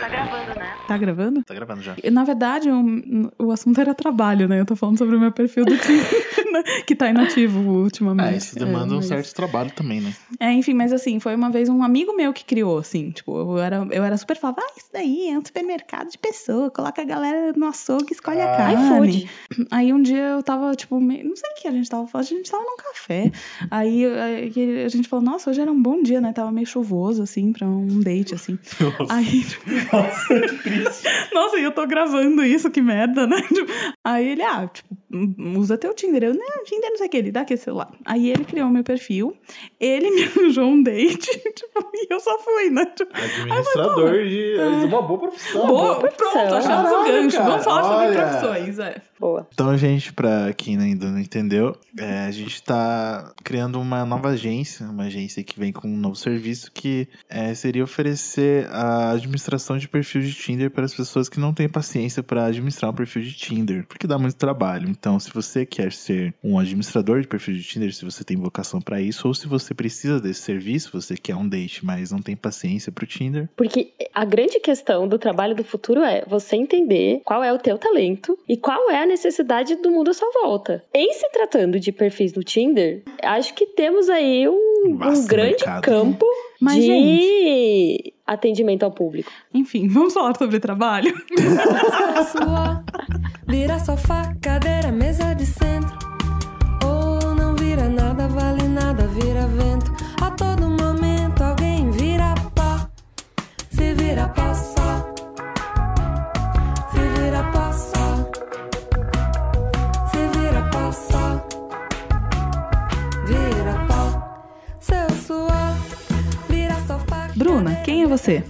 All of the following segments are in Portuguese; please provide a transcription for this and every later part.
Tá gravando, né? Tá gravando? Tá gravando já. Na verdade, o, o assunto era trabalho, né? Eu tô falando sobre o meu perfil do Tinder, né? que tá inativo ultimamente. É, isso demanda um mas- certo trabalho também, né? É, enfim, mas assim, foi uma vez um amigo meu que criou, assim, tipo, eu era, eu era super falava, ah, isso daí é um supermercado de pessoa, coloca a galera no açougue escolhe a Ah. carne. iFood. Aí um dia eu tava, tipo, meio, não sei o que a gente tava falando, a gente tava num café. Aí, aí a gente falou, nossa, hoje era um bom dia, né? Tava meio chuvoso, assim, pra um date, assim. Aí, tipo, nossa, e eu tô gravando isso, que merda, né? Tipo, Aí ele, ah, tipo, usa teu Tinder. Eu, não, Tinder não sei o que, ele dá aqui esse celular. Aí ele criou meu perfil, ele me arranjou um date, tipo, e eu só fui, né? Tipo, Administrador de, de uma boa profissão. boa, boa pronto, profissão. achamos o gancho. cara, Vamos falar sobre olha. profissões, é. Boa. Então, gente, pra quem ainda não entendeu, é, a gente tá criando uma nova agência, uma agência que vem com um novo serviço que é, seria oferecer a administração de perfil de Tinder para as pessoas que não têm paciência para administrar um perfil de Tinder, porque dá muito trabalho. Então, se você quer ser um administrador de perfil de Tinder, se você tem vocação para isso, ou se você precisa desse serviço, você quer um date, mas não tem paciência pro Tinder, Porque a grande questão do trabalho do futuro é você entender qual é o teu talento e qual é a necessidade do mundo à sua volta. Em se tratando de perfis no Tinder, acho que temos aí um, um grande mercado. campo Mas, de gente, atendimento ao público. enfim, vamos falar sobre trabalho. sua, vira sofá, cadeira, mesa de centro. Ou não vira nada, vale nada, vira vento. A todo momento alguém vira pó. Se vira pó Bruna, quem é você?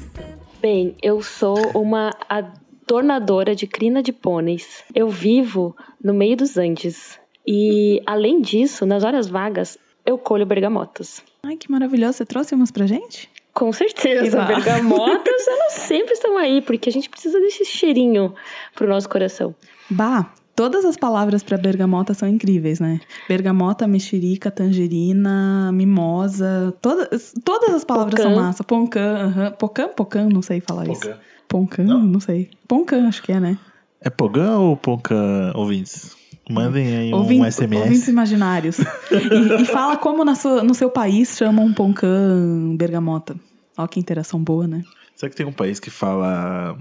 Bem, eu sou uma adornadora de crina de pôneis. Eu vivo no meio dos Andes. E, além disso, nas horas vagas, eu colho bergamotas. Ai, que maravilhoso. Você trouxe umas pra gente? Com certeza, bergamotas, elas sempre estão aí, porque a gente precisa desse cheirinho pro nosso coração. Bah, todas as palavras pra bergamota são incríveis, né? Bergamota, mexerica, tangerina, mimosa. Todas, todas as palavras Pocã. são massa. Poncã, aham. Pocã, pocã, não sei falar isso. Pocã. Poncã, Não. não. sei. Poncã, acho que é, né? É Pogã ou Ponca ouvintes? Mandem aí um Ouvintes- SMS. Ouvintes imaginários. e, e fala como na sua- no seu país chamam poncã bergamota. Ó que interação boa, né? Será que tem um país que fala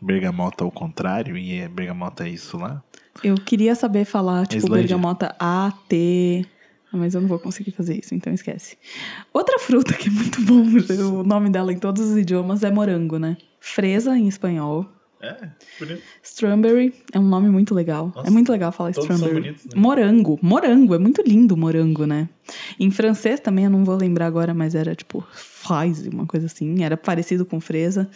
bergamota ao contrário e é bergamota é isso lá? Eu queria saber falar, tipo, Islândia. bergamota A, T. Mas eu não vou conseguir fazer isso, então esquece. Outra fruta que é muito bom, o nome dela em todos os idiomas é morango, né? Fresa em espanhol. É, bonito. Strawberry é um nome muito legal. Nossa, é muito legal falar strawberry. bonitos, né? Morango. Morango. É muito lindo morango, né? Em francês também, eu não vou lembrar agora, mas era tipo fraise, uma coisa assim. Era parecido com fresa.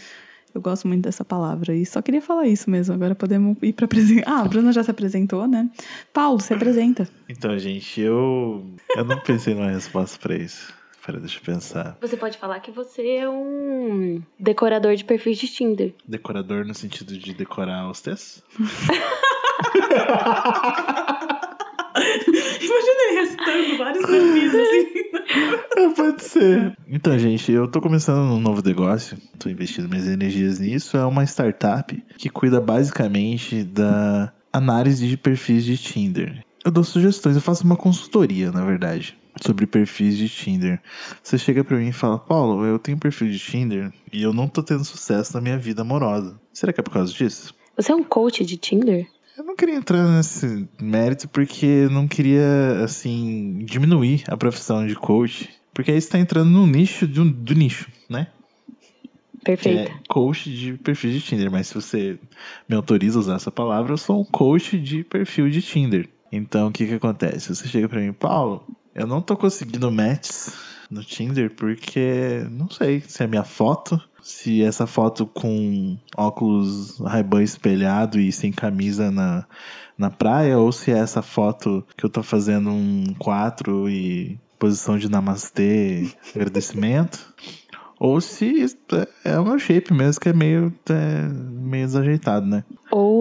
Eu gosto muito dessa palavra. E só queria falar isso mesmo. Agora podemos ir pra apresentar. Ah, a Bruna já se apresentou, né? Paulo, se apresenta. Então, gente, eu eu não pensei numa resposta pra isso. Pera, deixa eu pensar. Você pode falar que você é um decorador de perfis de Tinder. Decorador no sentido de decorar os textos? Imagina ele recitando vários perfis assim. É, pode ser. Então, gente, eu tô começando um novo negócio. Tô investindo minhas energias nisso. É uma startup que cuida basicamente da análise de perfis de Tinder. Eu dou sugestões, eu faço uma consultoria, na verdade, sobre perfis de Tinder. Você chega pra mim e fala: Paulo, eu tenho perfil de Tinder e eu não tô tendo sucesso na minha vida amorosa. Será que é por causa disso? Você é um coach de Tinder? Eu não queria entrar nesse mérito porque eu não queria, assim, diminuir a profissão de coach. Porque aí você tá entrando no nicho do, do nicho, né? Perfeito. é coach de perfil de Tinder. Mas se você me autoriza a usar essa palavra, eu sou um coach de perfil de Tinder. Então, o que que acontece? Você chega pra mim, Paulo, eu não tô conseguindo matches no Tinder porque, não sei, se é minha foto, se essa foto com óculos Ray-Ban espelhado e sem camisa na, na praia, ou se é essa foto que eu tô fazendo um 4 e posição de namastê, agradecimento. Ou se é o meu shape mesmo, que é meio, é, meio desajeitado, né?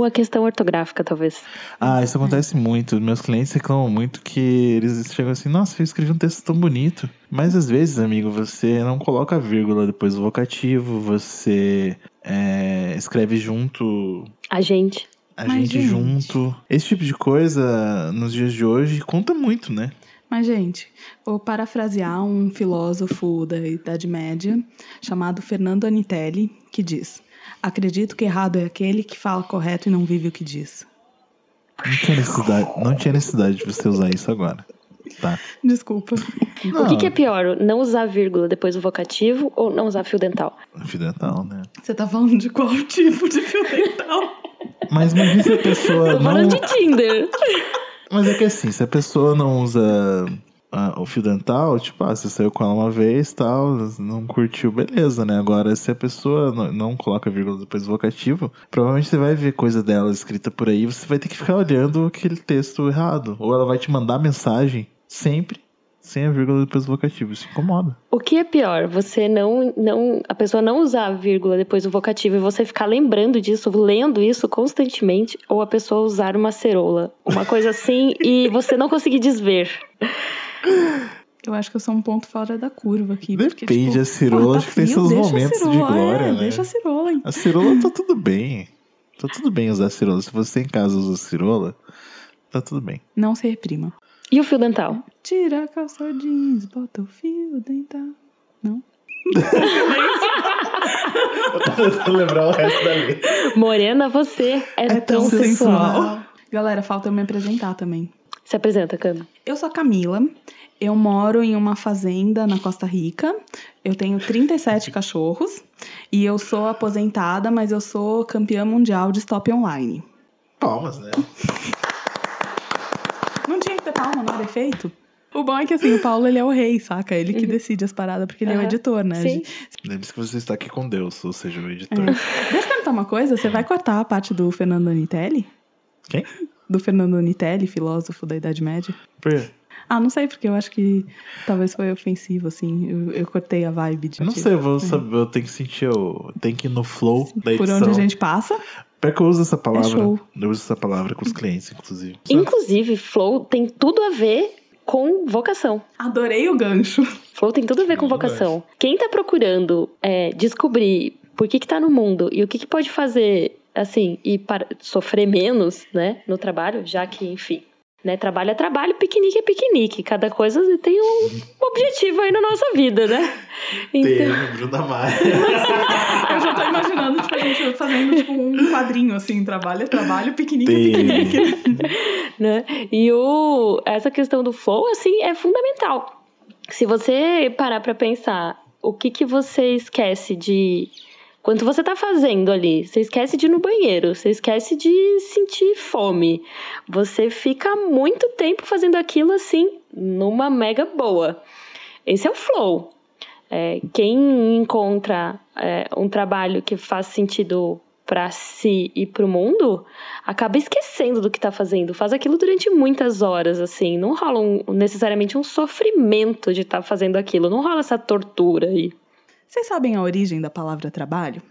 Ou a questão ortográfica, talvez. Ah, isso acontece muito. Meus clientes reclamam muito que eles chegam assim, nossa, eu escrevi um texto tão bonito. Mas às vezes, amigo, você não coloca a vírgula depois do vocativo, você é, escreve junto, A gente. a Mas, gente, gente. junto. Esse tipo de coisa, nos dias de hoje, conta muito, né? Mas, gente, vou parafrasear um filósofo da Idade Média chamado Fernando Anitelli, que diz: Acredito que errado é aquele que fala correto e não vive o que diz. Não tinha necessidade, não tinha necessidade de você usar isso agora. Tá. Desculpa. O que, que é pior? Não usar vírgula depois do vocativo ou não usar fio dental? Fio dental, né? Você tá falando de qual tipo de fio dental? Mas imagina se a pessoa Tô não. falando de Tinder. Mas é que assim, se a pessoa não usa ah, o fio dental, tipo, ah, você saiu com ela uma vez tal, não curtiu, beleza, né? Agora, se a pessoa não, não coloca vírgula depois do vocativo, provavelmente você vai ver coisa dela escrita por aí, você vai ter que ficar olhando aquele texto errado. Ou ela vai te mandar mensagem sempre sem a vírgula depois do vocativo. Isso incomoda. O que é pior? Você não, não. A pessoa não usar a vírgula depois do vocativo e você ficar lembrando disso, lendo isso constantemente, ou a pessoa usar uma cerola. Uma coisa assim e você não conseguir desver. Eu acho que eu sou um ponto fora da curva aqui. porque, Depende, tipo, a cirola pô, tá acho que tem seus momentos de cirola, glória, é, né? Deixa a cirola, hein? A cirola tá tudo bem. Tá tudo bem usar cirola. Se você em casa usa cirola, tá tudo bem. Não se reprima. E o fio dental? Tira a calça jeans, bota o fio dental. Não? Eu tô tentando lembrar o resto da letra. Morena, você é, É tão, tão sensual. sensual. Galera, falta eu me apresentar também. Se apresenta, Cami. Eu sou a Camila. Eu moro em uma fazenda na Costa Rica. Eu tenho 37 cachorros. E eu sou aposentada, mas eu sou campeã mundial de stop online. Palmas, né? Não tinha que ter palma, não era efeito? O bom é que assim, o Paulo ele é o rei, saca? Ele que decide as paradas, porque ele é o editor, né? Sim. Lembre-se que você está aqui com Deus, ou seja, o editor. Deixa eu perguntar uma coisa, você vai cortar a parte do Fernando Anitelli? Quem? Do Fernando Anitelli, filósofo da Idade Média? Por quê? Ah, não sei, porque eu acho que talvez foi ofensivo, assim. Eu, eu cortei a vibe de. Eu não sei, eu vou saber, eu tenho que sentir, eu tenho que ir no flow da Por edição. onde a gente passa. Pior que eu uso essa palavra. show. eu uso essa palavra com os clientes, inclusive. Inclusive, flow tem tudo a ver com vocação. Adorei o gancho. Flow tem tudo a ver com vocação. Quem tá procurando é, descobrir por que que tá no mundo e o que que pode fazer, assim, e para sofrer menos, né, no trabalho, já que, enfim, né, trabalho é trabalho, piquenique é piquenique. Cada coisa tem um objetivo aí na nossa vida, né? Então, Tem, Bruna Maia. Eu já tô imaginando, tipo, a gente fazendo tipo, um quadrinho assim: trabalho é trabalho, piquenique é piquenique. né? E o, essa questão do flow, assim, é fundamental. Se você parar pra pensar o que que você esquece de... Quando você tá fazendo ali, você esquece de ir no banheiro, você esquece de sentir fome. Você fica muito tempo fazendo aquilo assim, numa mega boa. Esse é o flow. É, quem encontra é, um trabalho que faz sentido para si e para o mundo, acaba esquecendo do que tá fazendo. Faz aquilo durante muitas horas, assim. Não rola um- necessariamente um sofrimento de estar fazendo aquilo. Não rola essa tortura aí. Vocês sabem a origem da palavra trabalho?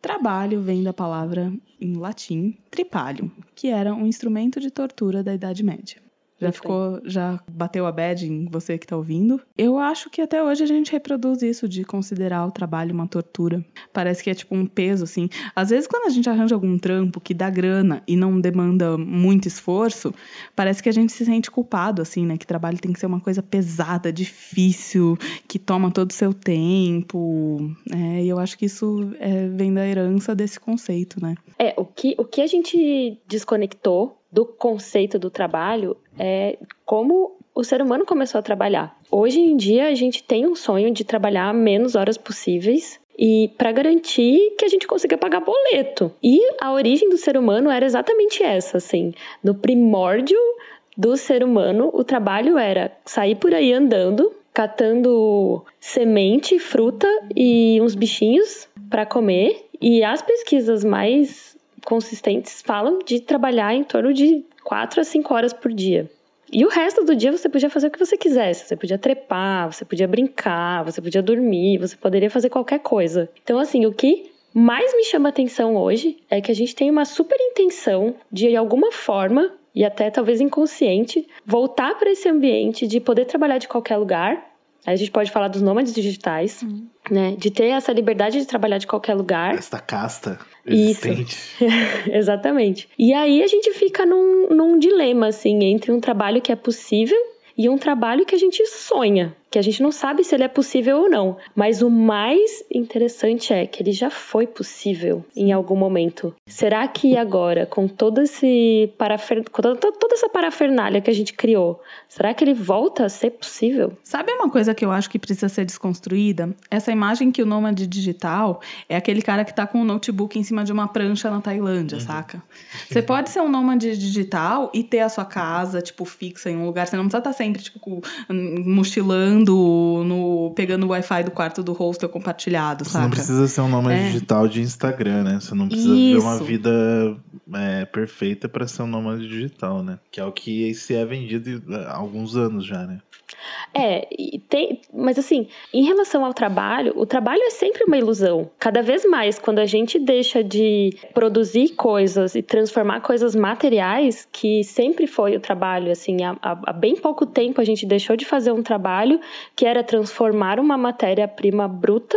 Trabalho vem da palavra em latim tripalium, que era um instrumento de tortura da Idade Média. Já ficou, já bateu a bad em você que tá ouvindo? Eu acho que até hoje a gente reproduz isso de considerar o trabalho uma tortura. Parece que é tipo um peso, assim. Às vezes, quando a gente arranja algum trampo que dá grana e não demanda muito esforço, parece que a gente se sente culpado, assim, né? Que trabalho tem que ser uma coisa pesada, difícil, que toma todo o seu tempo. É, e eu acho que isso é, vem da herança desse conceito, né? É, o que, o que a gente desconectou do conceito do trabalho é como o ser humano começou a trabalhar. Hoje em dia, a gente tem um sonho de trabalhar menos horas possíveis e para garantir que a gente consiga pagar boleto. E a origem do ser humano era exatamente essa, assim. No primórdio do ser humano, o trabalho era sair por aí andando, catando semente, fruta e uns bichinhos para comer. E as pesquisas mais consistentes falam de trabalhar em torno de 4 a 5 horas por dia. E o resto do dia você podia fazer o que você quisesse. Você podia trepar, você podia brincar, você podia dormir, você poderia fazer qualquer coisa. Então, assim, o que mais me chama atenção hoje é que a gente tem uma super intenção de, de alguma forma, e até talvez inconsciente, voltar para esse ambiente de poder trabalhar de qualquer lugar Aí a gente pode falar dos nômades digitais, né? De ter essa liberdade de trabalhar de qualquer lugar. Esta casta Isso. existente. Exatamente. E aí a gente fica num, num dilema, assim, entre um trabalho que é possível e um trabalho que a gente sonha, que a gente não sabe se ele é possível ou não. Mas o mais interessante é que ele já foi possível em algum momento. Será que agora, com todo esse parafer... com toda, toda essa parafernália que a gente criou, será que ele volta a ser possível? Sabe uma coisa que eu acho que precisa ser desconstruída? Essa imagem que o nômade digital é aquele cara que tá com um notebook em cima de uma prancha na Tailândia, saca? Você pode ser um nômade digital e ter a sua casa, tipo, fixa em um lugar. Você não precisa estar sempre, tipo, com- mochilando, no, pegando o Wi-Fi do quarto do hostel compartilhado, Você saca? não precisa ser um nômade É. digital de Instagram, né? Você não precisa viver uma Isso. vida é, perfeita pra ser um nômade digital, né? Que é o que se é vendido há alguns anos já, né? É, e tem, mas assim, em relação ao trabalho, o trabalho é sempre uma ilusão. Cada vez mais, quando a gente deixa de produzir coisas e transformar coisas materiais, que sempre foi o trabalho, assim, há- há bem pouco tempo a gente deixou de fazer um trabalho que era transformar uma matéria-prima bruta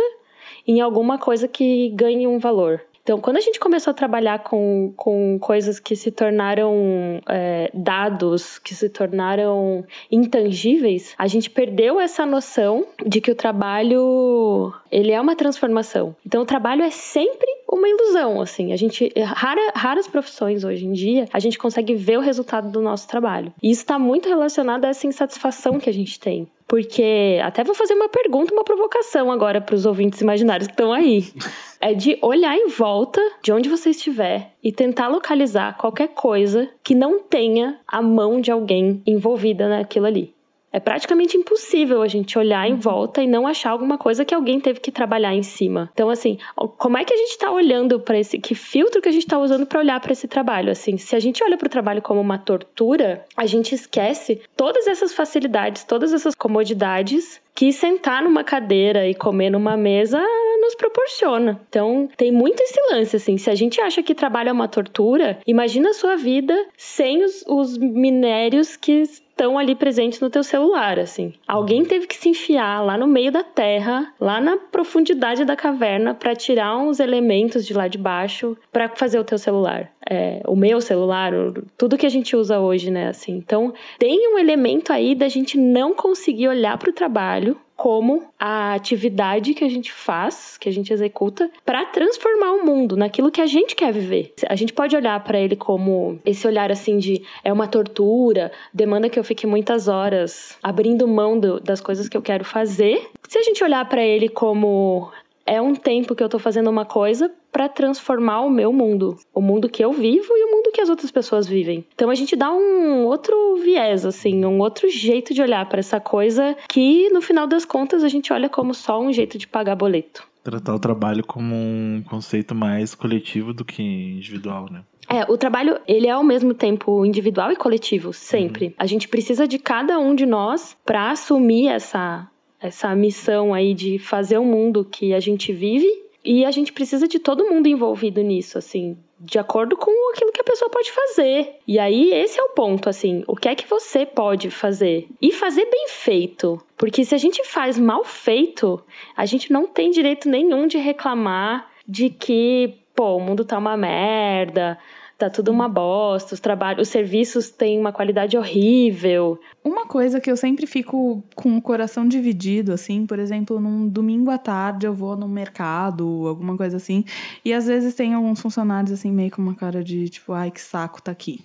em alguma coisa que ganhe um valor. Então, quando a gente começou a trabalhar com, com coisas que se tornaram é, dados, que se tornaram intangíveis, a gente perdeu essa noção de que o trabalho ele é uma transformação. Então, o trabalho é sempre uma ilusão, assim. A gente rara, raras profissões hoje em dia a gente consegue ver o resultado do nosso trabalho. E isso está muito relacionado a essa insatisfação que a gente tem. Porque até vou fazer uma pergunta, uma provocação agora para os ouvintes imaginários que estão aí. É de olhar em volta de onde você estiver e tentar localizar qualquer coisa que não tenha a mão de alguém envolvida naquilo ali. É praticamente impossível a gente olhar em volta e não achar alguma coisa que alguém teve que trabalhar em cima. Então, assim, como é que a gente está olhando para esse. Que filtro que a gente está usando para olhar para esse trabalho? Assim, se a gente olha para o trabalho como uma tortura, a gente esquece todas essas facilidades, todas essas comodidades que sentar numa cadeira e comer numa mesa nos proporciona. Então, tem muito esse lance, assim. Se a gente acha que trabalho é uma tortura, imagina a sua vida sem os, os minérios que estão ali presentes no teu celular, assim. Alguém teve que se enfiar lá no meio da terra, lá na profundidade da caverna, para tirar uns elementos de lá de baixo para fazer o teu celular. É, o meu celular, tudo que a gente usa hoje, né, assim. Então, tem um elemento aí da gente não conseguir olhar para o trabalho como a atividade que a gente faz, que a gente executa, para transformar o mundo naquilo que a gente quer viver. A gente pode olhar para ele como esse olhar assim de é uma tortura, demanda que eu fique muitas horas abrindo mão do- das coisas que eu quero fazer. Se a gente olhar para ele como é um tempo que eu tô fazendo uma coisa para transformar o meu mundo, o mundo que eu vivo e o mundo que as outras pessoas vivem. Então a gente dá um outro viés assim, um outro jeito de olhar para essa coisa que no final das contas a gente olha como só um jeito de pagar boleto. Tratar o trabalho como um conceito mais coletivo do que individual, né? É, o trabalho, ele é ao mesmo tempo individual e coletivo, sempre. A gente precisa de cada um de nós para assumir essa essa missão aí de fazer o mundo que a gente vive e a gente precisa de todo mundo envolvido nisso, assim, de acordo com aquilo que a pessoa pode fazer. E aí esse é o ponto, assim, o que é que você pode fazer e fazer bem feito. Porque se a gente faz mal feito, a gente não tem direito nenhum de reclamar de que, pô, o mundo tá uma merda, tá tudo uma bosta, os trabalhos, os serviços têm uma qualidade horrível. Uma coisa que eu sempre fico com o coração dividido, assim, por exemplo, num domingo à tarde eu vou no mercado, alguma coisa assim, e às vezes tem alguns funcionários, assim, meio com uma cara de tipo, ai que saco tá aqui.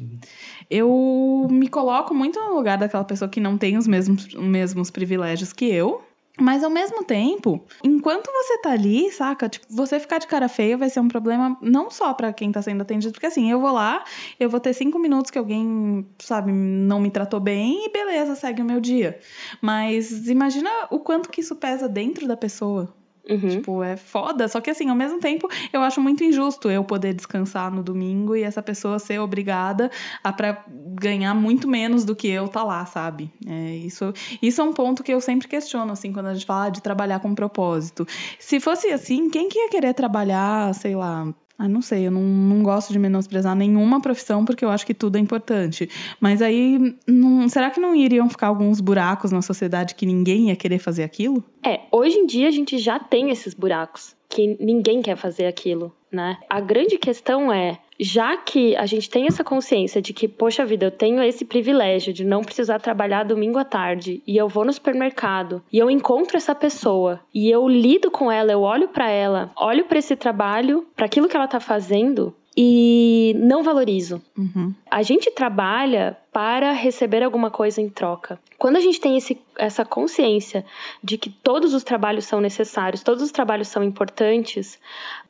Eu me coloco muito no lugar daquela pessoa que não tem os mesmos, os mesmos privilégios que eu. Mas ao mesmo tempo, enquanto você tá ali, saca? Tipo, você ficar de cara feia vai ser um problema não só pra quem tá sendo atendido, porque assim, eu vou lá, eu vou ter cinco minutos que alguém, sabe, não me tratou bem e beleza, segue o meu dia. Mas imagina o quanto que isso pesa dentro da pessoa. Uhum. Tipo, é foda. Só que assim, ao mesmo tempo, eu acho muito injusto eu poder descansar no domingo e essa pessoa ser obrigada a pra ganhar muito menos do que eu tá lá, sabe? É, isso, isso é um ponto que eu sempre questiono, assim, quando a gente fala de trabalhar com propósito. Se fosse assim, quem que ia querer trabalhar, sei lá, Ah, não sei, eu não, não gosto de menosprezar nenhuma profissão porque eu acho que tudo é importante. Mas aí, não, será que não iriam ficar alguns buracos na sociedade que ninguém ia querer fazer aquilo? É, hoje em dia a gente já tem esses buracos que ninguém quer fazer aquilo, né? A grande questão é, já que a gente tem essa consciência de que, poxa vida, eu tenho esse privilégio de não precisar trabalhar domingo à tarde e eu vou no supermercado e eu encontro essa pessoa e eu lido com ela, eu olho para ela, olho para esse trabalho, para aquilo que ela tá fazendo e não valorizo. Uhum. A gente trabalha para receber alguma coisa em troca. Quando a gente tem esse, essa consciência de que todos os trabalhos são necessários, todos os trabalhos são importantes,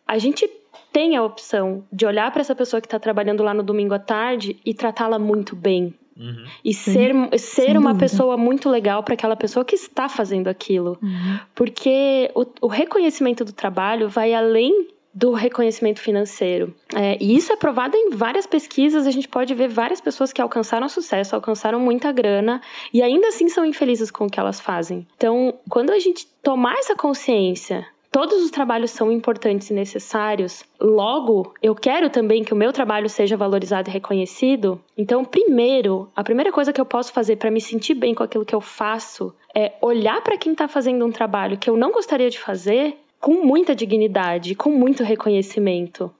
a gente tem a opção de olhar para essa pessoa que está trabalhando lá no domingo à tarde e tratá-la muito bem. Uhum. E ser, ser Sem uma dúvida. pessoa muito legal para aquela pessoa que está fazendo aquilo. Uhum. Porque o, o reconhecimento do trabalho vai além do reconhecimento financeiro. É, e isso é provado em várias pesquisas. A gente pode ver várias pessoas que alcançaram sucesso, alcançaram muita grana e ainda assim são infelizes com o que elas fazem. Então, quando a gente tomar essa consciência todos os trabalhos são importantes e necessários, logo eu quero também que o meu trabalho seja valorizado e reconhecido. Então, primeiro, a primeira coisa que eu posso fazer para me sentir bem com aquilo que eu faço é olhar para quem está fazendo um trabalho que eu não gostaria de fazer com muita dignidade, com muito reconhecimento.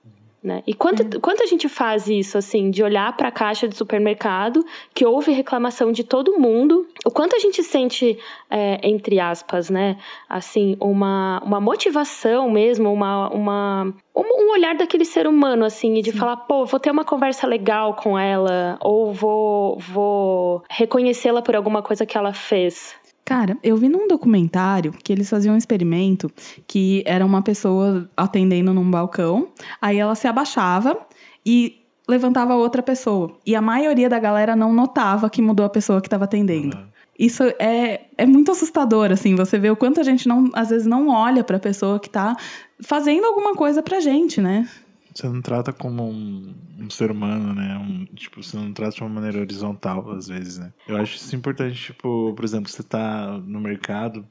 Né? E quanto, quanto a gente faz isso, assim, de olhar para a caixa de supermercado, que houve reclamação de todo mundo, o quanto a gente sente, é, entre aspas, né, assim, uma, uma motivação mesmo, uma, uma, um um olhar daquele ser humano, assim, e de falar, pô, vou ter uma conversa legal com ela, ou vou, vou reconhecê-la por alguma coisa que ela fez. Cara, eu vi num documentário que eles faziam um experimento que era uma pessoa atendendo num balcão, aí ela se abaixava e levantava outra pessoa. E a maioria da galera não notava que mudou a pessoa que estava atendendo. Isso é, é muito assustador, assim, você vê o quanto a gente não, às vezes não olha pra pessoa que tá fazendo alguma coisa pra gente, né? Você não trata como um, um ser humano, né? Um, tipo, você não trata de uma maneira horizontal, às vezes, né? Eu acho isso importante, tipo, por exemplo, você tá no mercado,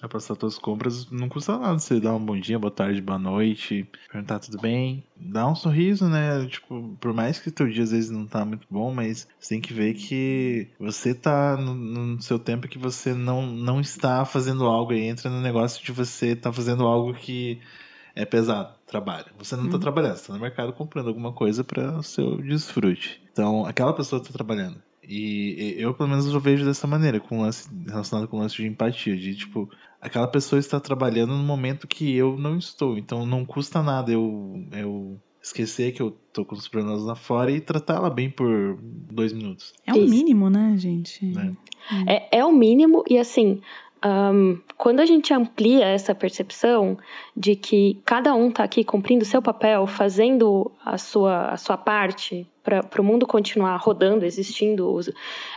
vai passar suas compras, não custa nada você dar um bom dia, boa tarde, boa noite, perguntar tudo bem, dar um sorriso, né? Tipo, por mais que teu dia às vezes não tá muito bom, mas você tem que ver que você tá no, no seu tempo que você não, não está fazendo algo e entra no negócio de você tá fazendo algo que é pesado, trabalho. Você não tá trabalhando, você tá no mercado comprando alguma coisa para o seu desfrute. Então, aquela pessoa tá trabalhando. E eu, pelo menos, eu vejo dessa maneira, com lance, relacionado com o lance de empatia, de tipo, aquela pessoa está trabalhando no momento que eu não estou. Então, não custa nada eu, eu esquecer que eu tô com os problemas lá fora e tratá-la bem por dois minutos. É o Isso. mínimo, né, gente? Né? É, é o mínimo, e assim, ahn, quando a gente amplia essa percepção de que cada um tá aqui cumprindo seu papel, fazendo a sua, a sua parte para o mundo continuar rodando, existindo,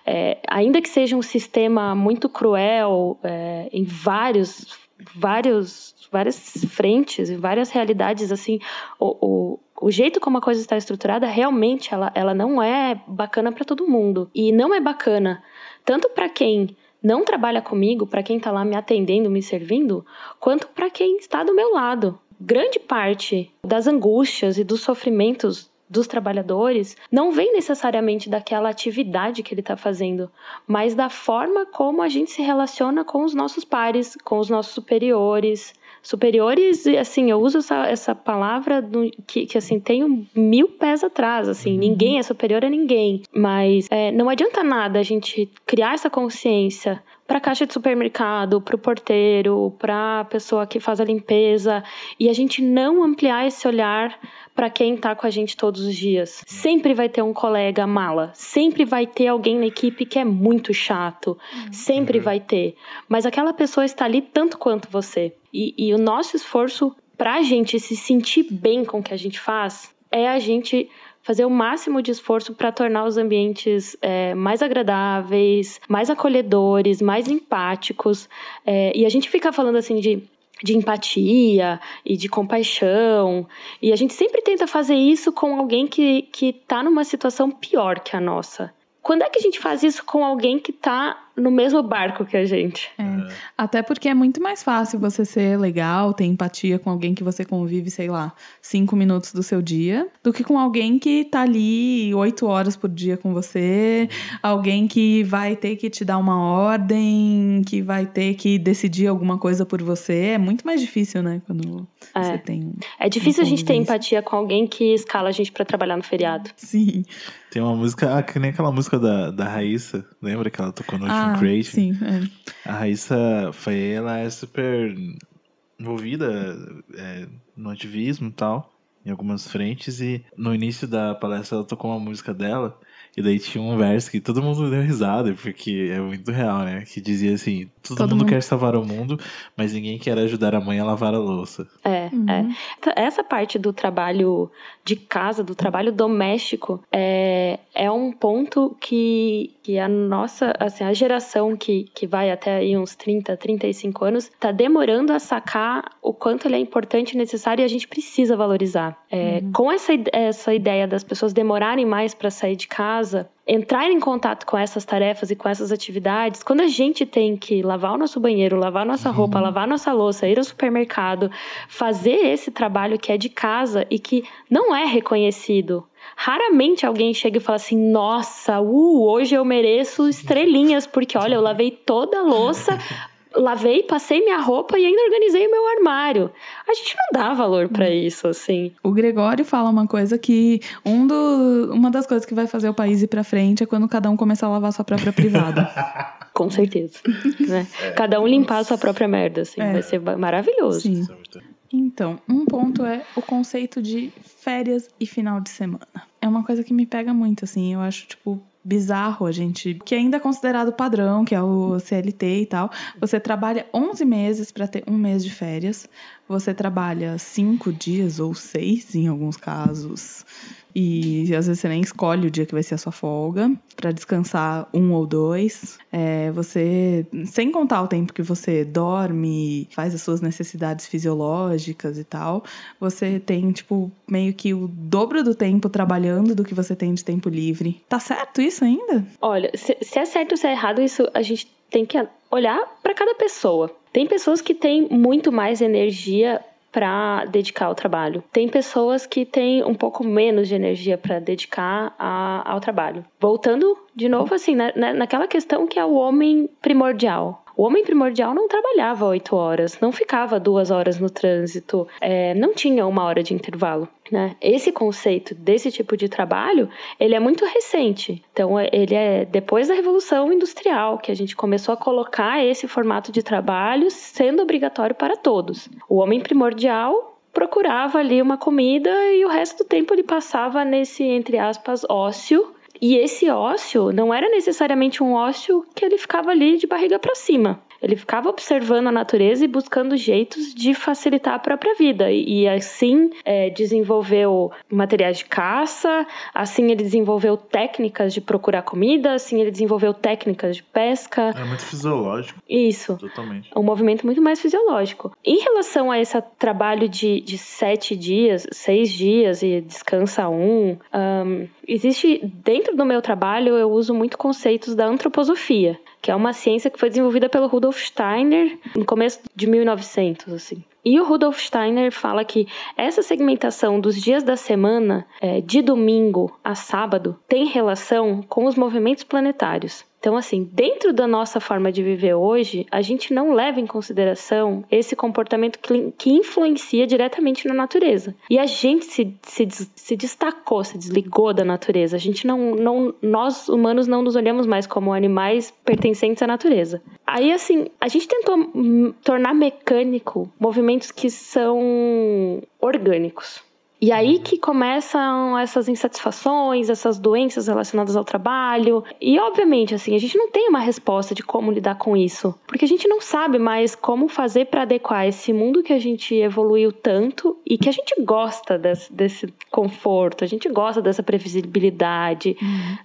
é, ainda que seja um sistema muito cruel é, em vários, vários, várias frentes, em várias realidades, assim, o, o, o jeito como a coisa está estruturada, realmente ela, ela não é bacana para todo mundo. E não é bacana tanto para quem não trabalha comigo, para quem está lá me atendendo, me servindo, quanto para quem está do meu lado. Grande parte das angústias e dos sofrimentos dos trabalhadores não vem necessariamente daquela atividade que ele está fazendo, mas da forma como a gente se relaciona com os nossos pares, com os nossos superiores. Superiores, e, assim, eu uso essa, essa palavra do- que, que, assim, tem um mil pés atrás, assim, ninguém é superior a ninguém. Mas é, não adianta nada a gente criar essa consciência para a caixa de supermercado, para o porteiro, para a pessoa que faz a limpeza, e a gente não ampliar esse olhar para quem está com a gente todos os dias. Sempre vai ter um colega mala, sempre vai ter alguém na equipe que é muito chato, sempre vai ter. Mas aquela pessoa está ali tanto quanto você. E, e o nosso esforço para a gente se sentir bem com o que a gente faz é a gente fazer o máximo de esforço para tornar os ambientes é, mais agradáveis, mais acolhedores, mais empáticos. É, e a gente fica falando assim de de empatia e de compaixão. E a gente sempre tenta fazer isso com alguém que, que tá numa situação pior que a nossa. Quando é que a gente faz isso com alguém que tá no mesmo barco que a gente. É. Até porque é muito mais fácil você ser legal, ter empatia com alguém que você convive, sei lá, cinco minutos do seu dia, do que com alguém que tá ali oito horas por dia com você, alguém que vai ter que te dar uma ordem, que vai ter que decidir alguma coisa por você. É muito mais difícil, né? Quando É. você tem. É difícil a gente ter empatia com alguém que escala a gente pra trabalhar no feriado. Sim. Tem uma música, ah, que nem aquela música da, da Raíssa, lembra que ela tocou no Ocean Ah, Creative? sim. é. A Raíssa foi, ela é super envolvida é, no ativismo e tal, em algumas frentes, e no início da palestra ela tocou uma música dela, e daí tinha um verso que todo mundo deu risada, porque é muito real, né? Que dizia assim: todo, Todo mundo, mundo- quer salvar o mundo, mas ninguém quer ajudar a mãe a lavar a louça. É, Uhum. é. Então, Essa parte do trabalho de casa, do trabalho doméstico, é, é um ponto que, que a nossa, assim, a geração que, que vai até aí uns 30, 35 anos, tá demorando a sacar o quanto ele é importante e necessário e a gente precisa valorizar. É, Com essa, essa ideia das pessoas demorarem mais para sair de casa, entrar em contato com essas tarefas e com essas atividades, quando a gente tem que lavar o nosso banheiro, lavar a nossa roupa, lavar a nossa louça, ir ao supermercado, fazer esse trabalho que é de casa e que não é reconhecido. Raramente alguém chega e fala assim: Nossa, uh, hoje eu mereço estrelinhas, porque olha, eu lavei toda a louça. Lavei, passei minha roupa e ainda organizei o meu armário. A gente não dá valor pra isso, assim. O Gregório fala uma coisa que um do, uma das coisas que vai fazer o país ir pra frente é quando cada um começar a lavar sua própria privada. Com certeza. né? Cada um limpar a sua própria merda, assim. É. Vai ser maravilhoso. Sim. É Então, um ponto é o conceito de férias e final de semana. É uma coisa que me pega muito, assim. Eu acho, tipo, bizarro a gente. Que ainda é considerado padrão, que é o CLT e tal. Você trabalha 11 meses para ter um mês de férias. Você trabalha cinco dias ou seis, em alguns casos. E às vezes você nem escolhe o dia que vai ser a sua folga para descansar um ou dois. É, você, sem contar o tempo que você dorme, faz as suas necessidades fisiológicas e tal, você tem tipo meio que o dobro do tempo trabalhando do que você tem de tempo livre. Tá certo isso ainda? Olha, se, se é certo ou se é errado, isso a gente tem que olhar para cada pessoa. Tem pessoas que têm muito mais energia para dedicar ao trabalho. Tem pessoas que têm um pouco menos de energia para dedicar a- ao trabalho. Voltando de novo assim, na, na- naquela questão que é o homem primordial. O homem primordial não trabalhava oito horas, não ficava duas horas no trânsito, é, não tinha uma hora de intervalo. Né? Esse conceito desse tipo de trabalho, ele é muito recente. Então, é- ele é depois da Revolução Industrial que a gente começou a colocar esse formato de trabalho sendo obrigatório para todos. O homem primordial procurava ali uma comida e o resto do tempo ele passava nesse, entre aspas, ócio. E esse ócio não era necessariamente um ócio que ele ficava ali de barriga para cima. Ele ficava observando a natureza e buscando jeitos de facilitar a própria vida. E, e assim é, desenvolveu materiais de caça, assim ele desenvolveu técnicas de procurar comida, assim ele desenvolveu técnicas de pesca. É muito fisiológico, Isso totalmente. um movimento muito mais fisiológico. Em relação a esse trabalho de, de sete dias, seis dias e descansa um, ahn, existe dentro do meu trabalho eu uso muito conceitos da antroposofia, que é uma ciência que foi desenvolvida pelo Rudolf Steiner no começo de 1900, assim. E o Rudolf Steiner fala que essa segmentação dos dias da semana, é, de domingo a sábado, tem relação com os movimentos planetários. Então, assim, dentro da nossa forma de viver hoje, a gente não leva em consideração esse comportamento que, que influencia diretamente na natureza. E a gente se, se, se destacou, se desligou da natureza. A gente não, não. Nós, humanos, não nos olhamos mais como animais pertencentes à natureza. Aí, assim, a gente tentou tornar mecânico movimentos que são orgânicos. E aí que começam essas insatisfações, essas doenças relacionadas ao trabalho. E obviamente, assim, a gente não tem uma resposta de como lidar com isso, porque a gente não sabe mais como fazer para adequar esse mundo que a gente evoluiu tanto e que a gente gosta desse, desse conforto, a gente gosta dessa previsibilidade,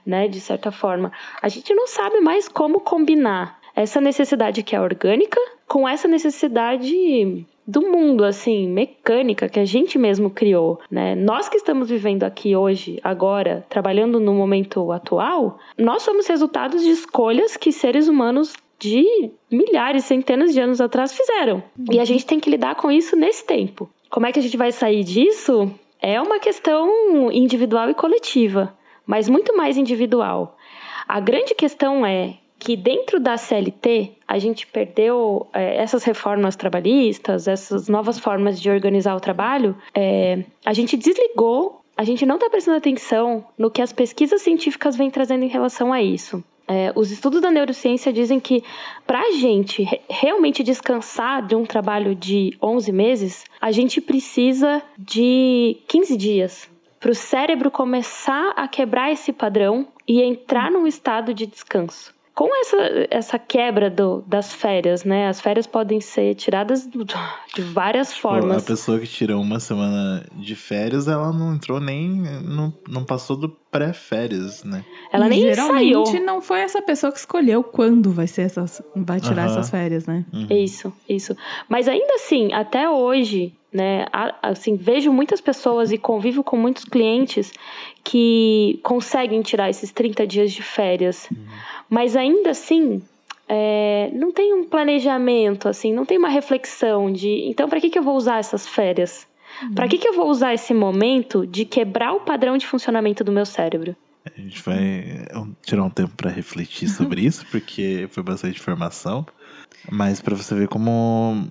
né, de certa forma. A gente não sabe mais como combinar essa necessidade que é orgânica com essa necessidade do mundo, assim, mecânica que a gente mesmo criou, né? Nós que estamos vivendo aqui hoje, agora, trabalhando no momento atual, nós somos resultados de escolhas que seres humanos de milhares, centenas de anos atrás fizeram. E a gente tem que lidar com isso nesse tempo. Como é que a gente vai sair disso? É uma questão individual e coletiva, mas muito mais individual. A grande questão é que dentro da CLT a gente perdeu é, essas reformas trabalhistas, essas novas formas de organizar o trabalho, é, a gente desligou, a gente não está prestando atenção no que as pesquisas científicas vêm trazendo em relação a isso. É, os estudos da neurociência dizem que para a gente re realmente descansar de um trabalho de 11 meses, a gente precisa de 15 dias para o cérebro começar a quebrar esse padrão e entrar num estado de descanso com essa, essa quebra do, das férias, né? As férias podem ser tiradas de várias formas. A pessoa que tirou uma semana de férias, ela não entrou nem. Não, não passou do pré-férias, né? Ela nem Geralmente saiu. não foi essa pessoa que escolheu quando vai ser essas, vai tirar Aham. essas férias, né? Uhum. Isso, isso. Mas ainda assim, até hoje, né, assim, vejo muitas pessoas e convivo com muitos clientes que conseguem tirar esses 30 dias de férias. Mas ainda assim, é, não tem um planejamento, assim, não tem uma reflexão de, então, para que, que eu vou usar essas férias? Para que, que eu vou usar esse momento de quebrar o padrão de funcionamento do meu cérebro? A gente vai tirar um tempo para refletir sobre isso, porque foi bastante informação. Mas para você ver como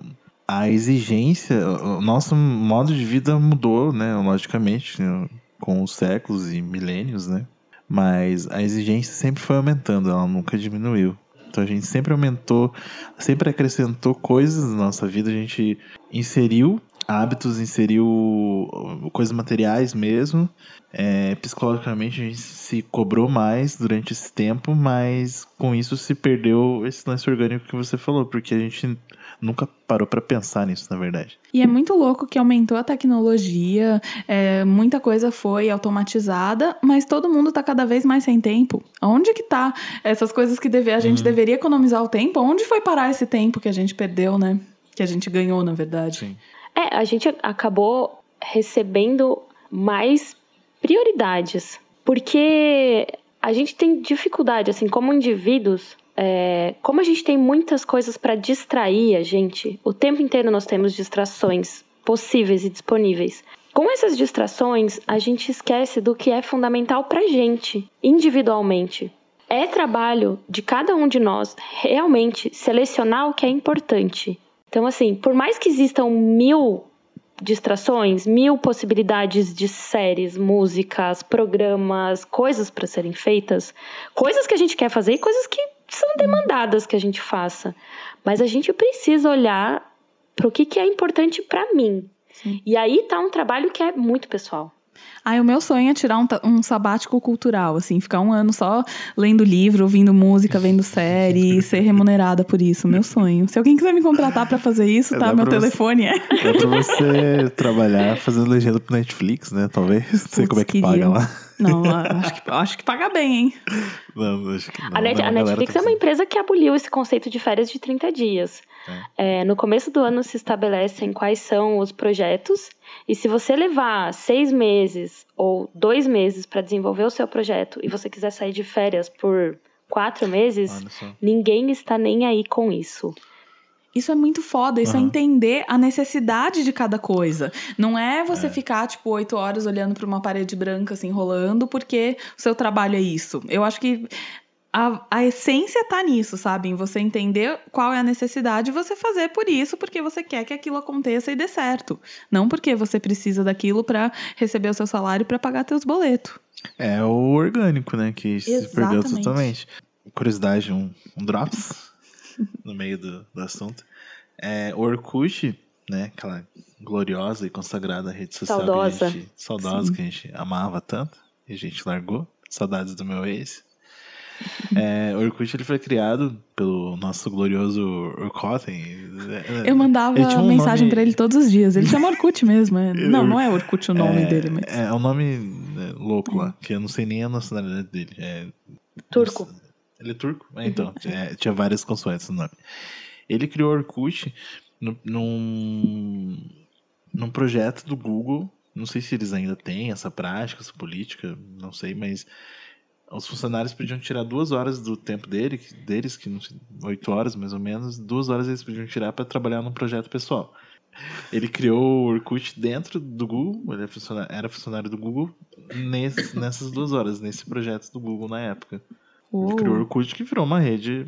a exigência, o nosso modo de vida mudou, né? Logicamente, né, com os séculos e milênios, né? Mas a exigência sempre foi aumentando, ela nunca diminuiu. Então a gente sempre aumentou, sempre acrescentou coisas na nossa vida, a gente inseriu hábitos, inseriu coisas materiais mesmo. É, psicologicamente a gente se cobrou mais durante esse tempo, mas com isso se perdeu esse lance orgânico que você falou, porque a gente nunca parou pra pensar nisso, na verdade. E é muito louco que aumentou a tecnologia, é, muita coisa foi automatizada, mas todo mundo tá cada vez mais sem tempo. Onde que tá essas coisas que deve, a gente deveria economizar o tempo? Onde foi parar esse tempo que a gente perdeu, né? Que a gente ganhou, na verdade. Sim. É, a gente acabou recebendo mais prioridades, porque a gente tem dificuldade, assim, como indivíduos, é, como a gente tem muitas coisas para distrair a gente, o tempo inteiro nós temos distrações possíveis e disponíveis. Com essas distrações, a gente esquece do que é fundamental pra gente, individualmente. É trabalho de cada um de nós realmente selecionar o que é importante. Então, assim, por mais que existam mil distrações, mil possibilidades de séries, músicas, programas, coisas para serem feitas, coisas que a gente quer fazer e coisas que são demandadas que a gente faça. Mas a gente precisa olhar para o que, que é importante para mim. E aí tá um trabalho que é muito pessoal. Aí o meu sonho é tirar um, um sabático cultural, assim, ficar um ano só lendo livro, ouvindo música, vendo série e ser remunerada por isso. Meu sonho. Se alguém quiser me contratar pra fazer isso, É, tá? dá Meu pra você- telefone é. É pra você trabalhar fazendo legenda pro Netflix, né? Talvez. Não sei Putz, como é que queria. paga lá. Não, acho que, acho que paga bem, hein? Não, acho que não. A, Net- Não, a galera Netflix tá é uma empresa que aboliu esse conceito de férias de 30 dias. É, no começo do ano se estabelecem quais são os projetos, e se você levar seis meses ou dois meses para desenvolver o seu projeto e você quiser sair de férias por quatro meses, ninguém está nem aí com isso. Isso é muito foda, isso é Aham. entender a necessidade de cada coisa. Não é você ficar, tipo, oito horas olhando pra uma parede branca, assim, rolando, porque o seu trabalho é isso. Eu acho que a, a essência tá nisso, sabe? Em você entender qual é a necessidade e você fazer por isso, porque você quer que aquilo aconteça e dê certo. Não porque você precisa daquilo pra receber o seu salário e pra pagar teus boletos. É o orgânico, né? Que se perdeu Exatamente. totalmente. Curiosidade, um, um drops no meio do, do assunto. É, o Orkut, né? Aquela gloriosa e consagrada rede social Saudosa. que a gente, saudosa que a gente amava tanto e a gente largou. Saudades do meu ex. É, o Orkut ele foi criado pelo nosso glorioso Orkotten. Eu mandava um mensagem nome- pra ele todos os dias. Ele chama Orkut mesmo. é- Não, não é Orkut o nome é, dele, mas. É, um nome né, louco lá, que eu não sei nem a nacionalidade dele. É, Turco. Ele é turco? É, então, é, tinha várias consoantes no nome. Ele criou o Orkut no- num, num projeto do Google. Não sei se eles ainda têm essa prática, essa política, não sei, mas os funcionários podiam tirar duas horas do tempo dele, deles, que não sei, oito horas mais ou menos, duas horas eles podiam tirar para trabalhar num projeto pessoal. Ele criou o Orkut dentro do Google, ele é era funcionário do Google nesse- nessas duas horas, nesse projeto do Google na época. Ele Uou. criou o Orkut que virou uma rede.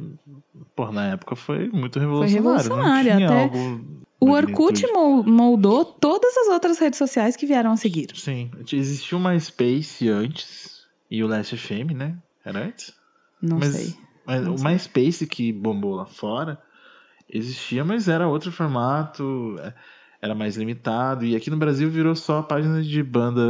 Por na época foi muito revolucionário. revolucionário, não tinha até algo O. Orkut mol- moldou todas as outras redes sociais que vieram a seguir. Sim, existia o MySpace antes e o Last FM, né? Era antes? Não Mas- sei. Mas Não o sei. MySpace que bombou lá fora existia, mas era outro formato, é, era mais limitado. E aqui no Brasil virou só página de banda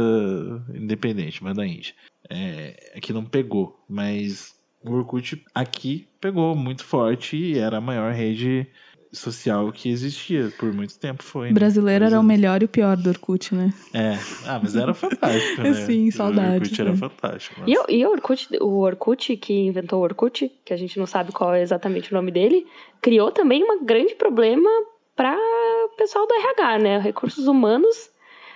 independente, banda indie. É, aqui não pegou, mas o Orkut aqui pegou muito forte e era a maior rede social que existia por muito tempo. Foi, né? brasileiro era o melhor e o pior do Orkut, né? é, ah, mas era fantástico, né? Sim, saudades, O Orkut era né? fantástico. E, nossa. o- e o Orkut, o Orkut, que inventou o Orkut, que a gente não sabe qual é exatamente o nome dele, criou também um grande problema para o pessoal do RH, né? Recursos humanos.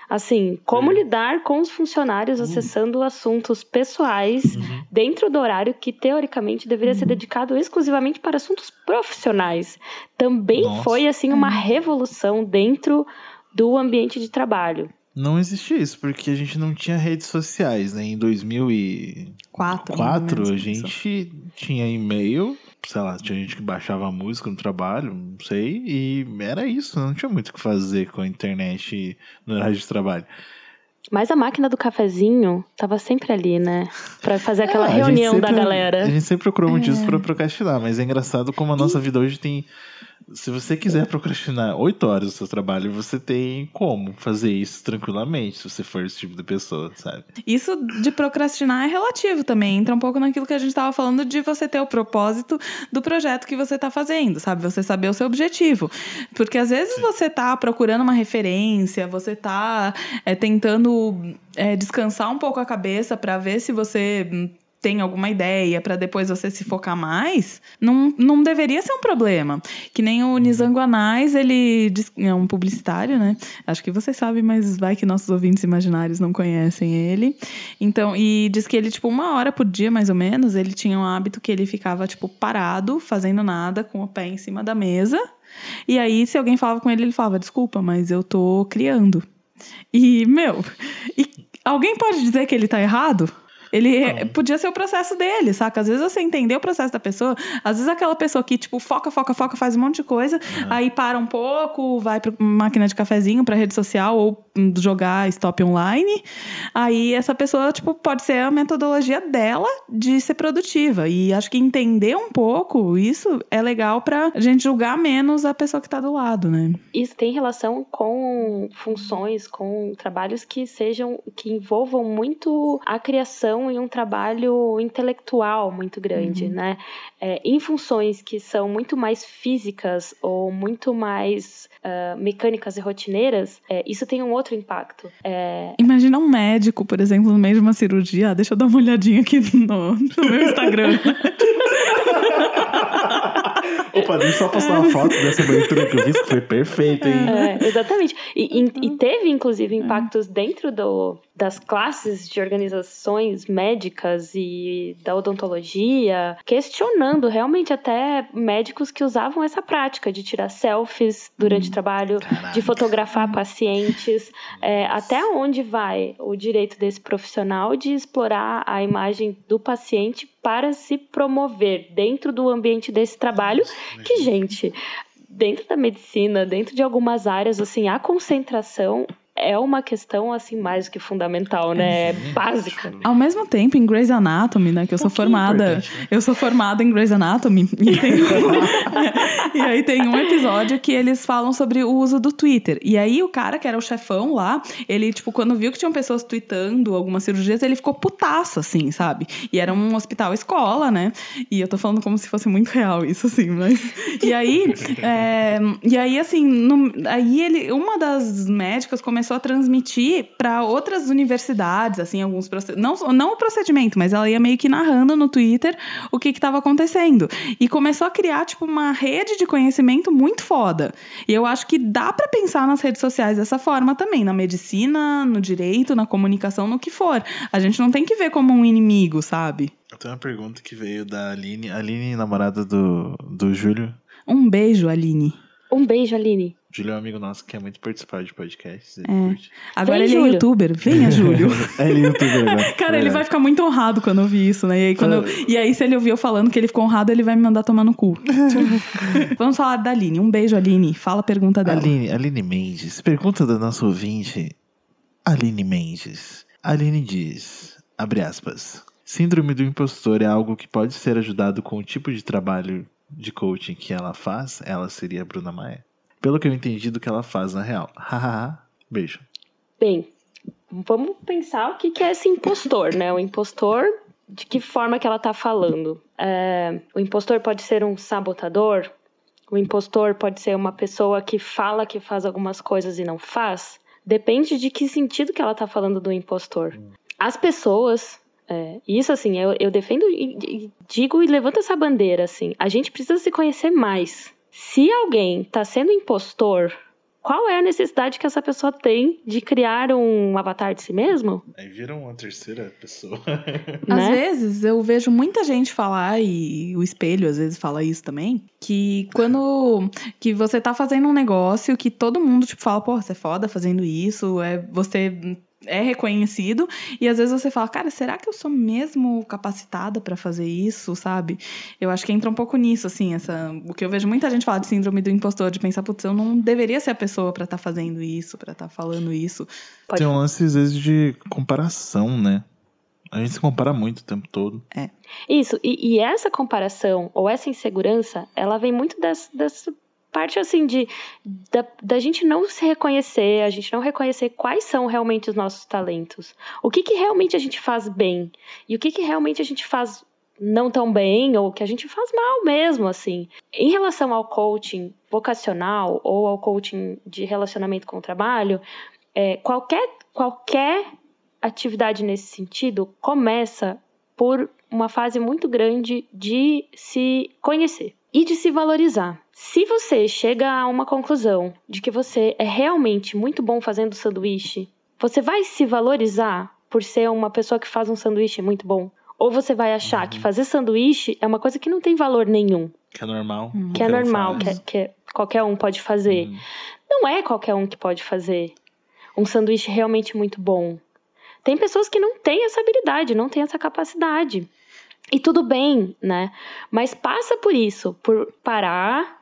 Assim, como É. lidar com os funcionários acessando assuntos pessoais Uhum. dentro do horário que, teoricamente, deveria ser dedicado exclusivamente para assuntos profissionais. Também Nossa. foi, assim, uma revolução dentro do ambiente de trabalho. Não existia isso, porque a gente não tinha redes sociais, né? Em 2004, Quatro. ou a gente tinha e-mail, sei lá, tinha gente que baixava música no trabalho, não sei, e era isso, não tinha muito o que fazer com a internet no horário de trabalho. Mas a máquina do cafezinho tava sempre ali, né? Pra fazer aquela Ah, a gente reunião da sempre- galera. A gente sempre procurou motivos É. pra procrastinar, mas é engraçado como a nossa vida hoje tem. Se você quiser procrastinar oito horas do seu trabalho, você tem como fazer isso tranquilamente, se você for esse tipo de pessoa, sabe? Isso de procrastinar é relativo também. Entra um pouco naquilo que a gente estava falando de você ter o propósito do projeto que você está fazendo, sabe? Você saber o seu objetivo. Porque às vezes você tá procurando uma referência, você tá é, tentando é, descansar um pouco a cabeça para ver se você hum, tem alguma ideia para depois você se focar mais, não, não deveria ser um problema. Que nem o Nizango Anais, ele é um publicitário, né? Acho que vocês sabem, mas vai que nossos ouvintes imaginários não conhecem ele. Então, e diz que ele, tipo, uma hora por dia, mais ou menos, ele tinha um hábito que ele ficava, tipo, parado, fazendo nada, com o pé em cima da mesa. E aí, se alguém falava com ele, ele falava, desculpa, mas eu tô criando. E, meu, e alguém pode dizer que ele tá errado? Ele Não. podia ser o processo dele, saca? Às vezes você entender o processo da pessoa, às vezes aquela pessoa que, tipo, foca, foca, foca, faz um monte de coisa, aí para um pouco, vai pra máquina de cafezinho, pra rede social, ou jogar stop online. Aí essa pessoa, tipo, pode ser a metodologia dela de ser produtiva. E acho que entender um pouco isso é legal pra gente julgar menos a pessoa que tá do lado, né? Isso tem relação com funções, com trabalhos que sejam, que envolvam muito a criação e um trabalho intelectual muito grande, né? É, em funções que são muito mais físicas ou muito mais ah, mecânicas e rotineiras, é, isso tem um outro impacto. É, Imagina um médico, por exemplo, no meio de uma cirurgia. Ah, deixa eu dar uma olhadinha aqui no, no meu Instagram. Opa, deixa eu só postar uma foto dessa abertura que eu fiz, que foi perfeita, hein? É, exatamente. E, e- e teve, inclusive, impactos dentro do, das classes de organizações médicas e da odontologia, questionando realmente até médicos que usavam essa prática de tirar selfies durante o trabalho, de fotografar pacientes. É, até onde vai o direito desse profissional de explorar a imagem do paciente para se promover dentro do ambiente desse trabalho? Que, gente, dentro da medicina, dentro de algumas áreas, assim, a concentração é uma questão, assim, mais do que fundamental, né? É básica. Ao mesmo tempo, em Grey's Anatomy, né? Que eu sou pouquinho formada. né? Eu sou formada em Grey's Anatomy. E, tem um- e aí tem um episódio que eles falam sobre o uso do Twitter. E aí o cara, que era o chefão lá, ele, tipo, quando viu que tinham pessoas tweetando algumas cirurgias, ele ficou putaço, assim, sabe? E era um hospital escola, né? E eu tô falando como se fosse muito real isso, assim, mas. E aí. é, E aí, assim, no- aí ele. Uma das médicas começou começou a transmitir para outras universidades, assim, alguns procedimentos. Não, não o procedimento, mas ela ia meio que narrando no Twitter o que estava acontecendo. E começou a criar, tipo, uma rede de conhecimento muito foda. E eu acho que dá para pensar nas redes sociais dessa forma também, na medicina, no direito, na comunicação, no que for. A gente não tem que ver como um inimigo, sabe? Eu tenho uma pergunta que veio da Aline. Aline, namorada do, do Júlio. Um beijo, Aline. Um beijo, Aline. Júlio é um amigo nosso que quer muito participar de podcasts. ele É. curte. Agora Vem, ele é Júlio. youtuber. Venha, Júlio. é, ele é youtuber agora. Cara, ele Verdade. vai ficar muito honrado quando ouvir isso, né? E aí, quando eu- e aí, se ele ouvir eu falando que ele ficou honrado, ele vai me mandar tomar no cu. Vamos falar da Aline. Um beijo, Aline. Fala a pergunta dela. Aline, Aline Mendes. Pergunta da nossa ouvinte, Aline Mendes. Aline diz, abre aspas, síndrome do impostor é algo que pode ser ajudado com o tipo de trabalho de coaching que ela faz? Ela seria a Bruna Maia. Pelo que eu entendi do que ela faz na real. Hahaha. Beijo. Bem, vamos pensar o que que é esse impostor, né? O impostor, de que forma que ela tá falando? É, o impostor pode ser um sabotador? O impostor pode ser uma pessoa que fala que faz algumas coisas e não faz? Depende de que sentido que ela tá falando do impostor. As pessoas, é, isso assim, eu, eu defendo e, e digo e levanto essa bandeira, assim, a gente precisa se conhecer mais. Se alguém tá sendo impostor, qual é a necessidade que essa pessoa tem de criar um avatar de si mesmo? Aí viram uma terceira pessoa. Às né? vezes eu vejo muita gente falar, e o espelho às vezes fala isso também, que quando que você tá fazendo um negócio que todo mundo tipo, fala, pô, você é foda fazendo isso, é, você é reconhecido, e às vezes você fala, cara, será que eu sou mesmo capacitada pra fazer isso, sabe? Eu acho que entra um pouco nisso, assim, essa. O que eu vejo muita gente falar de síndrome do impostor, de pensar, putz, eu não deveria ser a pessoa pra estar fazendo isso, pra estar falando isso. Pode Tem um lance, às vezes, de comparação, né? A gente se compara muito o tempo todo. Isso, e, e essa comparação ou essa insegurança, ela vem muito dessa, dessa parte assim de da, da gente não se reconhecer, a gente não reconhecer quais são realmente os nossos talentos. O que, que realmente a gente faz bem e o que, que realmente a gente faz não tão bem ou que a gente faz mal mesmo, assim. Em relação ao coaching vocacional ou ao coaching de relacionamento com o trabalho, é, qualquer, qualquer atividade nesse sentido começa por uma fase muito grande de se conhecer e de se valorizar. Se você chega a uma conclusão de que você é realmente muito bom fazendo sanduíche, você vai se valorizar por ser uma pessoa que faz um sanduíche muito bom? Ou você vai achar que fazer sanduíche é uma coisa que não tem valor nenhum, Que é normal. que é normal, que, é- que é- qualquer um pode fazer? Hum. Não é qualquer um que pode fazer um sanduíche realmente muito bom. Tem pessoas que não têm essa habilidade, não têm essa capacidade. E tudo bem, né? Mas passa por isso, por parar,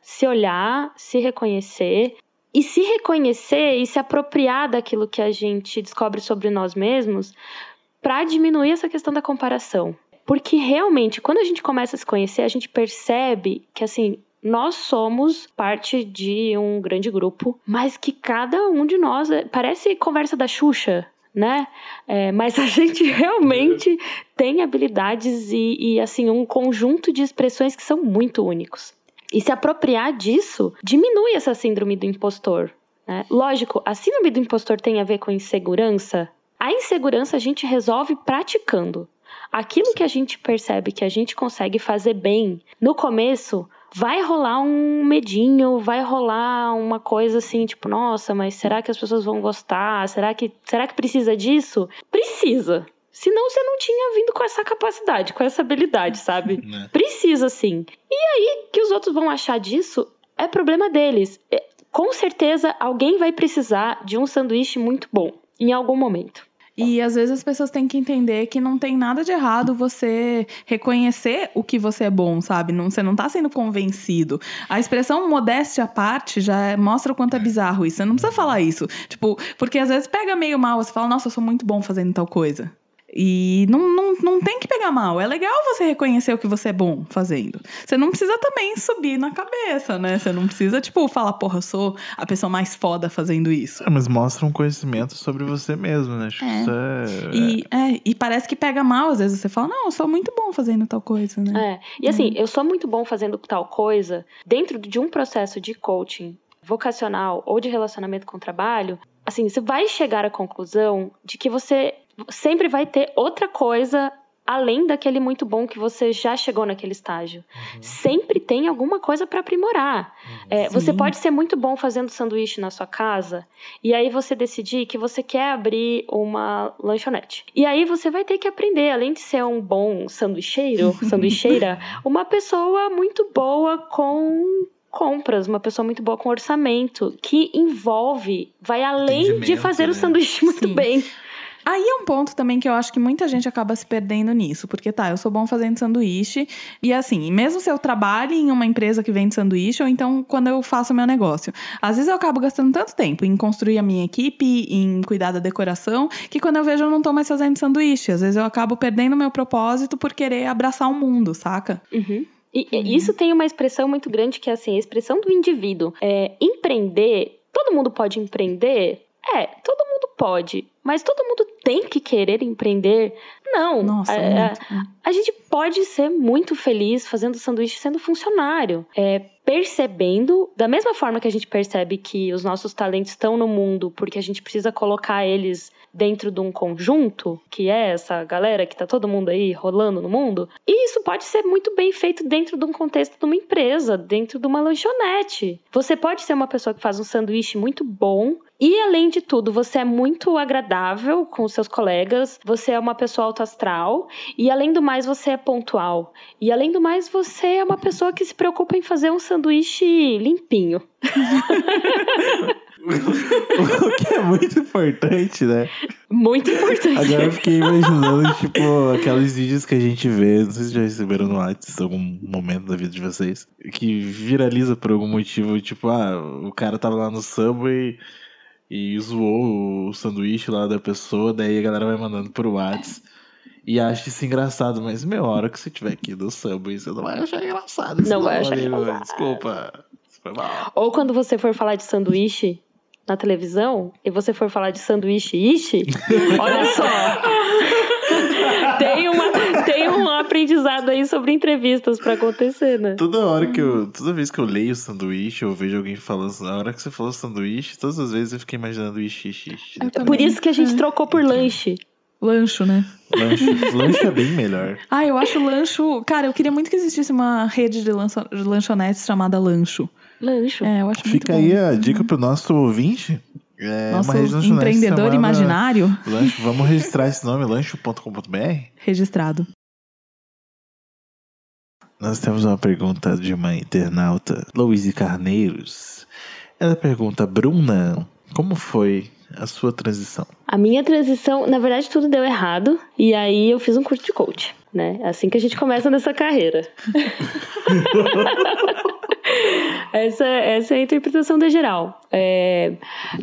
se olhar, se reconhecer e se reconhecer e se apropriar daquilo que a gente descobre sobre nós mesmos para diminuir essa questão da comparação. Porque realmente, quando a gente começa a se conhecer, a gente percebe que assim, nós somos parte de um grande grupo, mas que cada um de nós é- parece conversa da Xuxa, né? É, mas a gente realmente tem habilidades e, e, assim um conjunto de expressões que são muito únicos. E se apropriar disso diminui essa síndrome do impostor. Né? Lógico, a síndrome do impostor tem a ver com insegurança. A insegurança a gente resolve praticando. Aquilo que a gente percebe que a gente consegue fazer bem no começo, vai rolar um medinho, vai rolar uma coisa assim, tipo, nossa, mas será que as pessoas vão gostar? Será que, será que precisa disso? Precisa. Senão você não tinha vindo com essa capacidade, com essa habilidade, sabe? Né? Precisa sim. E aí, que os outros vão achar disso é problema deles. É, Com certeza, alguém vai precisar de um sanduíche muito bom em algum momento. E às vezes as pessoas têm que entender que não tem nada de errado você reconhecer o que você é bom, sabe? Não, você não tá sendo convencido. A expressão modéstia à parte já é- mostra o quanto é bizarro isso. Você não precisa falar isso. Tipo, porque às vezes pega meio mal, você fala, nossa, eu sou muito bom fazendo tal coisa. E não, não, não tem que pegar mal. É legal você reconhecer o que você é bom fazendo. Você não precisa também subir na cabeça, né? Você não precisa, tipo, falar, porra, eu sou a pessoa mais foda fazendo isso. É, mas mostra um conhecimento sobre você mesmo, né? Acho que É. isso é. E, é, e parece que pega mal, às vezes você fala, não, eu sou muito bom fazendo tal coisa, né? É. E assim, eu sou muito bom fazendo tal coisa dentro de um processo de coaching vocacional ou de relacionamento com o trabalho. assim, você vai chegar à conclusão de que você sempre vai ter outra coisa além daquele muito bom que você já chegou naquele estágio. Uhum. Sempre tem alguma coisa para aprimorar. Uhum. É, você pode ser muito bom fazendo sanduíche na sua casa e aí você decidir que você quer abrir uma lanchonete. E aí você vai ter que aprender, além de ser um bom sanduicheiro, sanduicheira, uma pessoa muito boa com compras, uma pessoa muito boa com orçamento, que envolve, vai além de fazer né? o sanduíche muito Sim. bem. Aí é um ponto também que eu acho que muita gente acaba se perdendo nisso, porque tá, eu sou bom fazendo sanduíche, e assim, mesmo se eu trabalho em uma empresa que vende sanduíche, ou então quando eu faço meu negócio, às vezes eu acabo gastando tanto tempo em construir a minha equipe, em cuidar da decoração, que quando eu vejo eu não tô mais fazendo sanduíche. Às vezes eu acabo perdendo meu propósito por querer abraçar o mundo, saca? Uhum. E uhum. isso tem uma expressão muito grande que é assim, a expressão do indivíduo. É, empreender, todo mundo pode empreender? É, todo mundo pode. Mas todo mundo tem que querer empreender? Não. Nossa, a, a, a gente pode ser muito feliz fazendo sanduíche sendo funcionário. É, percebendo, da mesma forma que a gente percebe que os nossos talentos estão no mundo porque a gente precisa colocar eles dentro de um conjunto, que é essa galera que tá todo mundo aí rolando no mundo, e isso pode ser muito bem feito dentro de um contexto de uma empresa, dentro de uma lanchonete. Você pode ser uma pessoa que faz um sanduíche muito bom, e além de tudo, você é muito agradável com os seus colegas, você é uma pessoa alto astral, e além do mais, você é pontual. E além do mais, você é uma pessoa que se preocupa em fazer um sanduíche limpinho. o que é muito importante, né? Muito importante. Agora eu fiquei imaginando, tipo, aqueles vídeos que a gente vê, não sei se já receberam no WhatsApp algum momento da vida de vocês, que viraliza por algum motivo, tipo, ah, o cara tava lá no Subway e zoou o sanduíche lá da pessoa, daí a galera vai mandando pro WhatsApp. E acha isso engraçado, mas meu, hora que você tiver aqui do Subway, você não vai achar engraçado. Não vai achar engraçado. Desculpa. Ou quando você for falar de sanduíche, na televisão e você for falar de sanduíche ishi, olha só. Tem, uma, tem um aprendizado aí sobre entrevistas para acontecer, né? Toda hora que eu. Toda vez que eu leio sanduíche, eu vejo alguém falando. Na hora que você falou sanduíche, todas as vezes eu fiquei imaginando ishi, ishi, ishi. É por isso que a gente trocou por lanche. Lancho, né? Lancho, lancho é bem melhor. Ah, eu acho lancho. Cara, eu queria muito que existisse uma rede de lanchonetes chamada Lancho. Lancho. É, eu acho Fica muito aí a dica pro nosso ouvinte. É nosso empreendedor imaginário. Lancho. Vamos registrar esse nome, lancho.com.br? Registrado. Nós temos uma pergunta de uma internauta, Louise Carneiros. Ela pergunta, Bruna, como foi a sua transição? A minha transição, na verdade, tudo deu errado. E aí eu fiz um curso de coach, né? É assim que a gente começa nessa carreira. essa, essa é a interpretação da geral. É,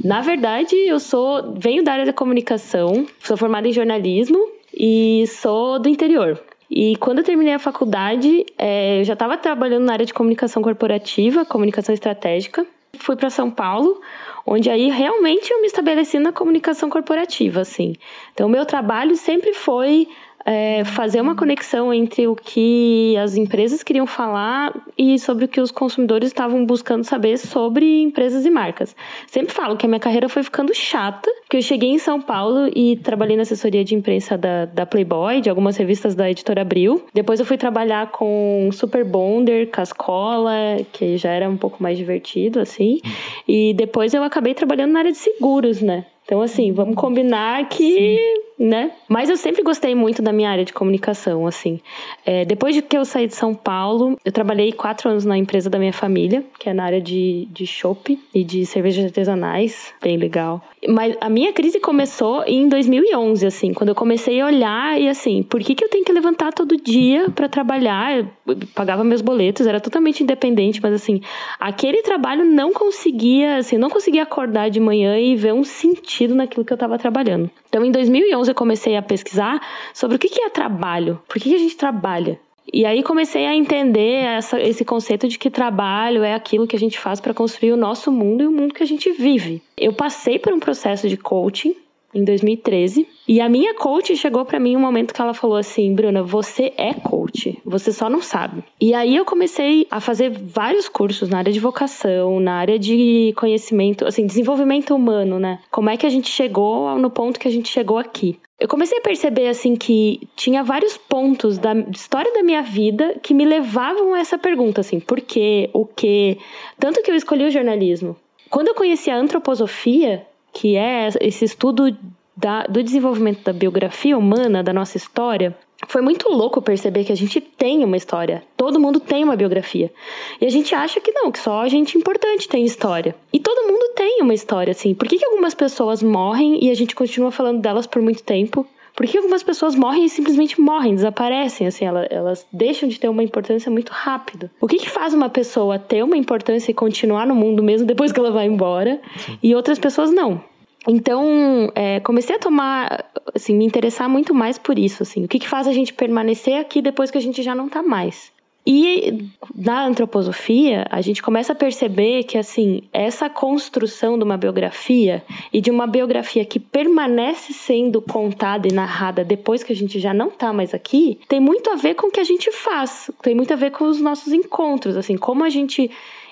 na verdade, eu sou venho da área da comunicação, sou formada em jornalismo e sou do interior. E quando eu terminei a faculdade, é, eu já estava trabalhando na área de comunicação corporativa, comunicação estratégica. Fui para São Paulo, onde aí realmente eu me estabeleci na comunicação corporativa, assim. Então, o meu trabalho sempre foi é, fazer uma conexão entre o que as empresas queriam falar e sobre o que os consumidores estavam buscando saber sobre empresas e marcas. Sempre falo que a minha carreira foi ficando chata, que eu cheguei em São Paulo e trabalhei na assessoria de imprensa da, da Playboy, de algumas revistas da editora Abril. Depois eu fui trabalhar com Super Bonder, Cascola, que já era um pouco mais divertido, assim. E depois eu acabei trabalhando na área de seguros, né? Então, assim, vamos combinar que, Sim. Né? Mas eu sempre gostei muito da minha área de comunicação, assim. É, depois de que eu saí de São Paulo, eu trabalhei quatro anos na empresa da minha família, que é na área de, de chopp e de cervejas artesanais. Bem legal. Mas a minha crise começou em 2011, assim, quando eu comecei a olhar e, assim, por que, que eu tenho que levantar todo dia para trabalhar? Eu pagava meus boletos, era totalmente independente, mas, assim, aquele trabalho não conseguia, assim, não conseguia acordar de manhã e ver um sentido sentido naquilo que eu estava trabalhando. Então, em 2011, eu comecei a pesquisar sobre o que é trabalho, por que a gente trabalha. E aí comecei a entender essa, esse conceito de que trabalho é aquilo que a gente faz para construir o nosso mundo e o mundo que a gente vive. Eu passei por um processo de coaching em 2013. E a minha coach chegou para mim um momento que ela falou assim: Bruna, você é coach, você só não sabe. E aí eu comecei a fazer vários cursos na área de vocação, na área de conhecimento, assim, desenvolvimento humano, né? Como é que a gente chegou no ponto que a gente chegou aqui? Eu comecei a perceber assim que tinha vários pontos da história da minha vida que me levavam a essa pergunta assim, por quê, o quê? Tanto que eu escolhi o jornalismo. Quando eu conheci a antroposofia, que é esse estudo da, do desenvolvimento da biografia humana, da nossa história, foi muito louco perceber que a gente tem uma história. Todo mundo tem uma biografia. E a gente acha que não, que só a gente importante tem história. E todo mundo tem uma história, assim. Por que, que algumas pessoas morrem e a gente continua falando delas por muito tempo? Por que algumas pessoas morrem e simplesmente morrem, desaparecem, assim, elas, elas deixam de ter uma importância muito rápido? O que, que faz uma pessoa ter uma importância e continuar no mundo mesmo depois que ela vai embora Sim. e outras pessoas não? Então, é, comecei a tomar, assim, me interessar muito mais por isso, assim. O que, que faz a gente permanecer aqui depois que a gente já não tá mais? E na antroposofia, a gente começa a perceber que, assim, essa construção de uma biografia e de uma biografia que permanece sendo contada e narrada depois que a gente já não tá mais aqui, tem muito a ver com o que a gente faz, tem muito a ver com os nossos encontros, assim, como a gente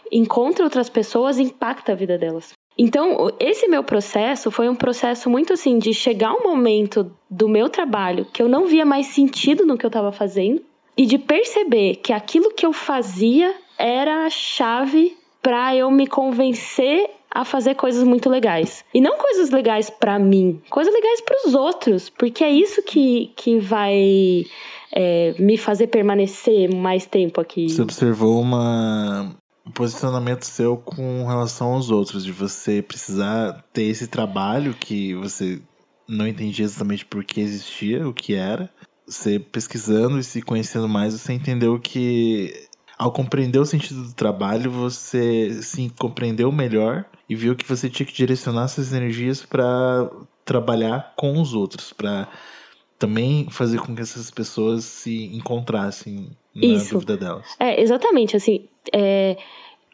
encontra outras pessoas impacta a vida delas. Então, esse meu processo foi um processo muito assim de chegar um momento do meu trabalho que eu não via mais sentido no que eu estava fazendo e de perceber que aquilo que eu fazia era a chave para eu me convencer a fazer coisas muito legais. E não coisas legais para mim, coisas legais para os outros, porque é isso que, que vai é, me fazer permanecer mais tempo aqui. Você observou uma, um posicionamento seu com relação aos outros, de você precisar ter esse trabalho que você não entendia exatamente por que existia, o que era. Você pesquisando e se conhecendo mais, você entendeu que ao compreender o sentido do trabalho, você se compreendeu melhor e viu que você tinha que direcionar suas energias para trabalhar com os outros, para também fazer com que essas pessoas se encontrassem na Isso. dúvida delas. É, exatamente, assim, é,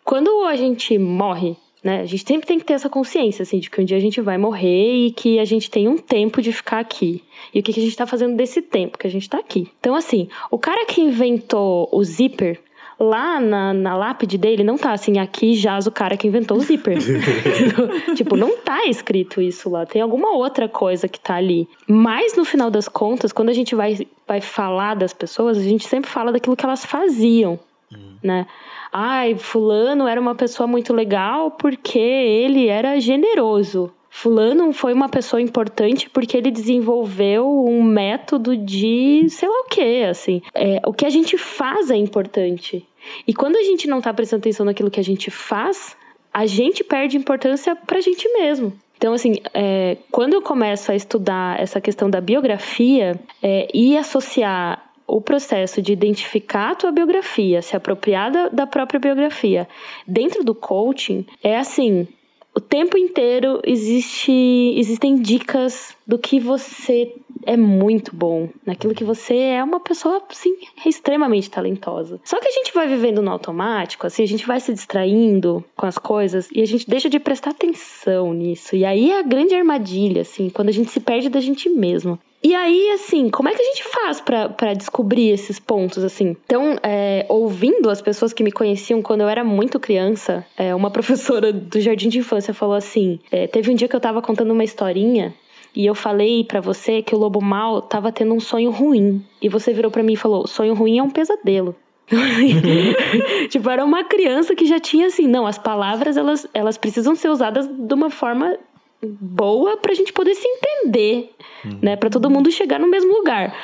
quando a gente morre, né, a gente sempre tem que ter essa consciência, assim, de que um dia a gente vai morrer e que a gente tem um tempo de ficar aqui. E o que, que a gente está fazendo desse tempo que a gente está aqui. Então, assim, o cara que inventou o zíper, lá na, na lápide dele não tá assim, aqui jaz o cara que inventou o zíper. tipo, não tá escrito isso lá. Tem alguma outra coisa que tá ali. Mas no final das contas, quando a gente vai, vai falar das pessoas, a gente sempre fala daquilo que elas faziam, hum. né? Ai, fulano era uma pessoa muito legal porque ele era generoso. Fulano foi uma pessoa importante porque ele desenvolveu um método de sei lá o que, assim. É, o que a gente faz é importante. E quando a gente não tá prestando atenção naquilo que a gente faz, a gente perde importância pra gente mesmo. Então, assim, é, quando eu começo a estudar essa questão da biografia é, e associar o processo de identificar a tua biografia, se apropriar da, da própria biografia dentro do coaching, é assim: o tempo inteiro existe, existem dicas do que você é muito bom, naquilo que você é uma pessoa, assim, extremamente talentosa. Só que a gente vai vivendo no automático, assim, a gente vai se distraindo com as coisas e a gente deixa de prestar atenção nisso. E aí é a grande armadilha, assim, quando a gente se perde da gente mesmo. E aí, assim, como é que a gente faz para descobrir esses pontos, assim? Então, é, ouvindo as pessoas que me conheciam quando eu era muito criança, é, uma professora do jardim de infância falou assim: é, teve um dia que eu tava contando uma historinha e eu falei para você que o lobo mal tava tendo um sonho ruim. E você virou para mim e falou: sonho ruim é um pesadelo. tipo, era uma criança que já tinha assim, não, as palavras elas, elas precisam ser usadas de uma forma boa pra gente poder se entender, uhum. né? Pra todo mundo chegar no mesmo lugar.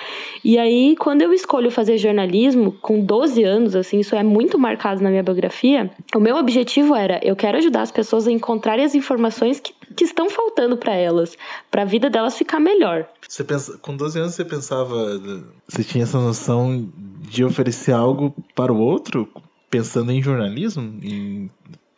E aí, quando eu escolho fazer jornalismo, com 12 anos, assim, isso é muito marcado na minha biografia, o meu objetivo era, eu quero ajudar as pessoas a encontrarem as informações que, que estão faltando para elas, para a vida delas ficar melhor. Você pensa, com 12 anos você pensava, você tinha essa noção de oferecer algo para o outro, pensando em jornalismo, em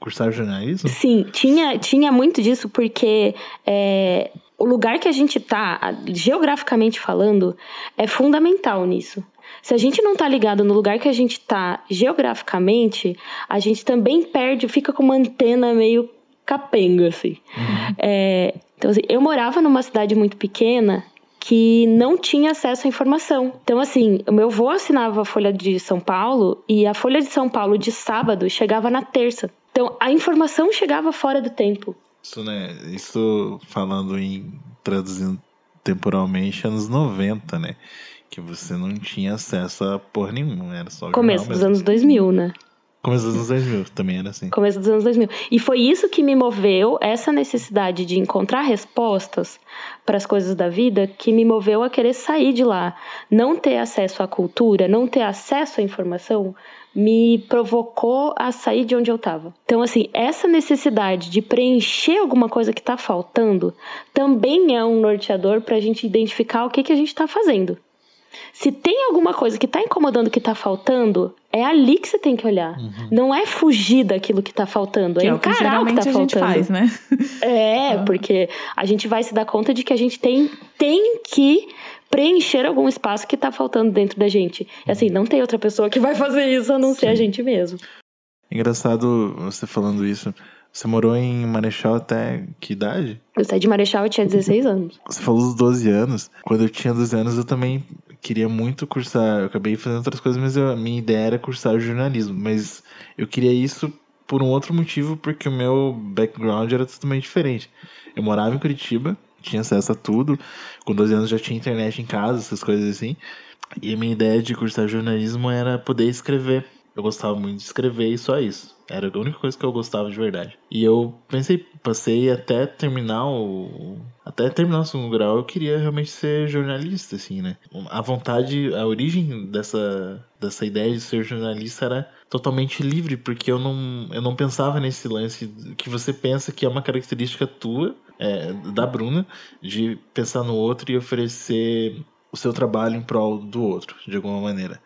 cursar jornalismo? Sim, tinha, tinha muito disso, porque é, o lugar que a gente tá, geograficamente falando, é fundamental nisso. Se a gente não tá ligado no lugar que a gente tá geograficamente, a gente também perde, fica com uma antena meio capenga, assim. Uhum. É, Então, assim, eu morava numa cidade muito pequena que não tinha acesso à informação. Então, assim, o meu avô assinava a Folha de São Paulo e a Folha de São Paulo de sábado chegava na terça. Então, a informação chegava fora do tempo. Isso, né? Isso falando em. traduzindo temporalmente, anos 90, né? Que você não tinha acesso a porra nenhuma, era só. Começo dos anos 2000, né? Começo dos anos 2000, também era assim. Começo dos anos 2000. E foi isso que me moveu, essa necessidade de encontrar respostas para as coisas da vida, que me moveu a querer sair de lá. Não ter acesso à cultura, não ter acesso à informação, me provocou a sair de onde eu estava. Então, assim, essa necessidade de preencher alguma coisa que está faltando também é um norteador para a gente identificar o que, que a gente está fazendo. Se tem alguma coisa que está incomodando, que está faltando, é ali que você tem que olhar. Uhum. Não é fugir daquilo que está faltando, que é encarar o que, que está faltando. A gente faz, né? É, uhum. porque a gente vai se dar conta de que a gente tem, tem que preencher algum espaço que está faltando dentro da gente. E assim, não tem outra pessoa que vai fazer isso a não Sim. ser a gente mesmo. Engraçado você falando isso. Você morou em Marechal até que idade? Eu saí de Marechal, eu tinha 16 anos. Você falou dos 12 anos. Quando eu tinha 12 anos, eu também queria muito cursar. Eu acabei fazendo outras coisas, mas eu, a minha ideia era cursar jornalismo. Mas eu queria isso por um outro motivo, porque o meu background era totalmente diferente. Eu morava em Curitiba, tinha acesso a tudo. Com 12 anos já tinha internet em casa, essas coisas assim. E a minha ideia de cursar jornalismo era poder escrever. Eu gostava muito de escrever e só isso. Era a única coisa que eu gostava de verdade. E eu pensei, passei até terminar o. Até terminar o segundo grau, eu queria realmente ser jornalista, assim, né? A vontade, a origem dessa, dessa ideia de ser jornalista era totalmente livre, porque eu não, eu não pensava nesse lance que você pensa que é uma característica tua, é, da Bruna, de pensar no outro e oferecer o seu trabalho em prol do outro, de alguma maneira.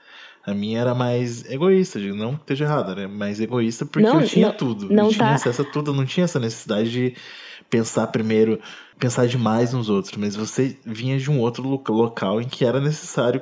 A minha era mais egoísta, não que esteja errada, né? Mais egoísta porque não, eu tinha não, tudo. Não eu tinha tá... acesso a tudo, eu não tinha essa necessidade de pensar primeiro, pensar demais nos outros, mas você vinha de um outro local em que era necessário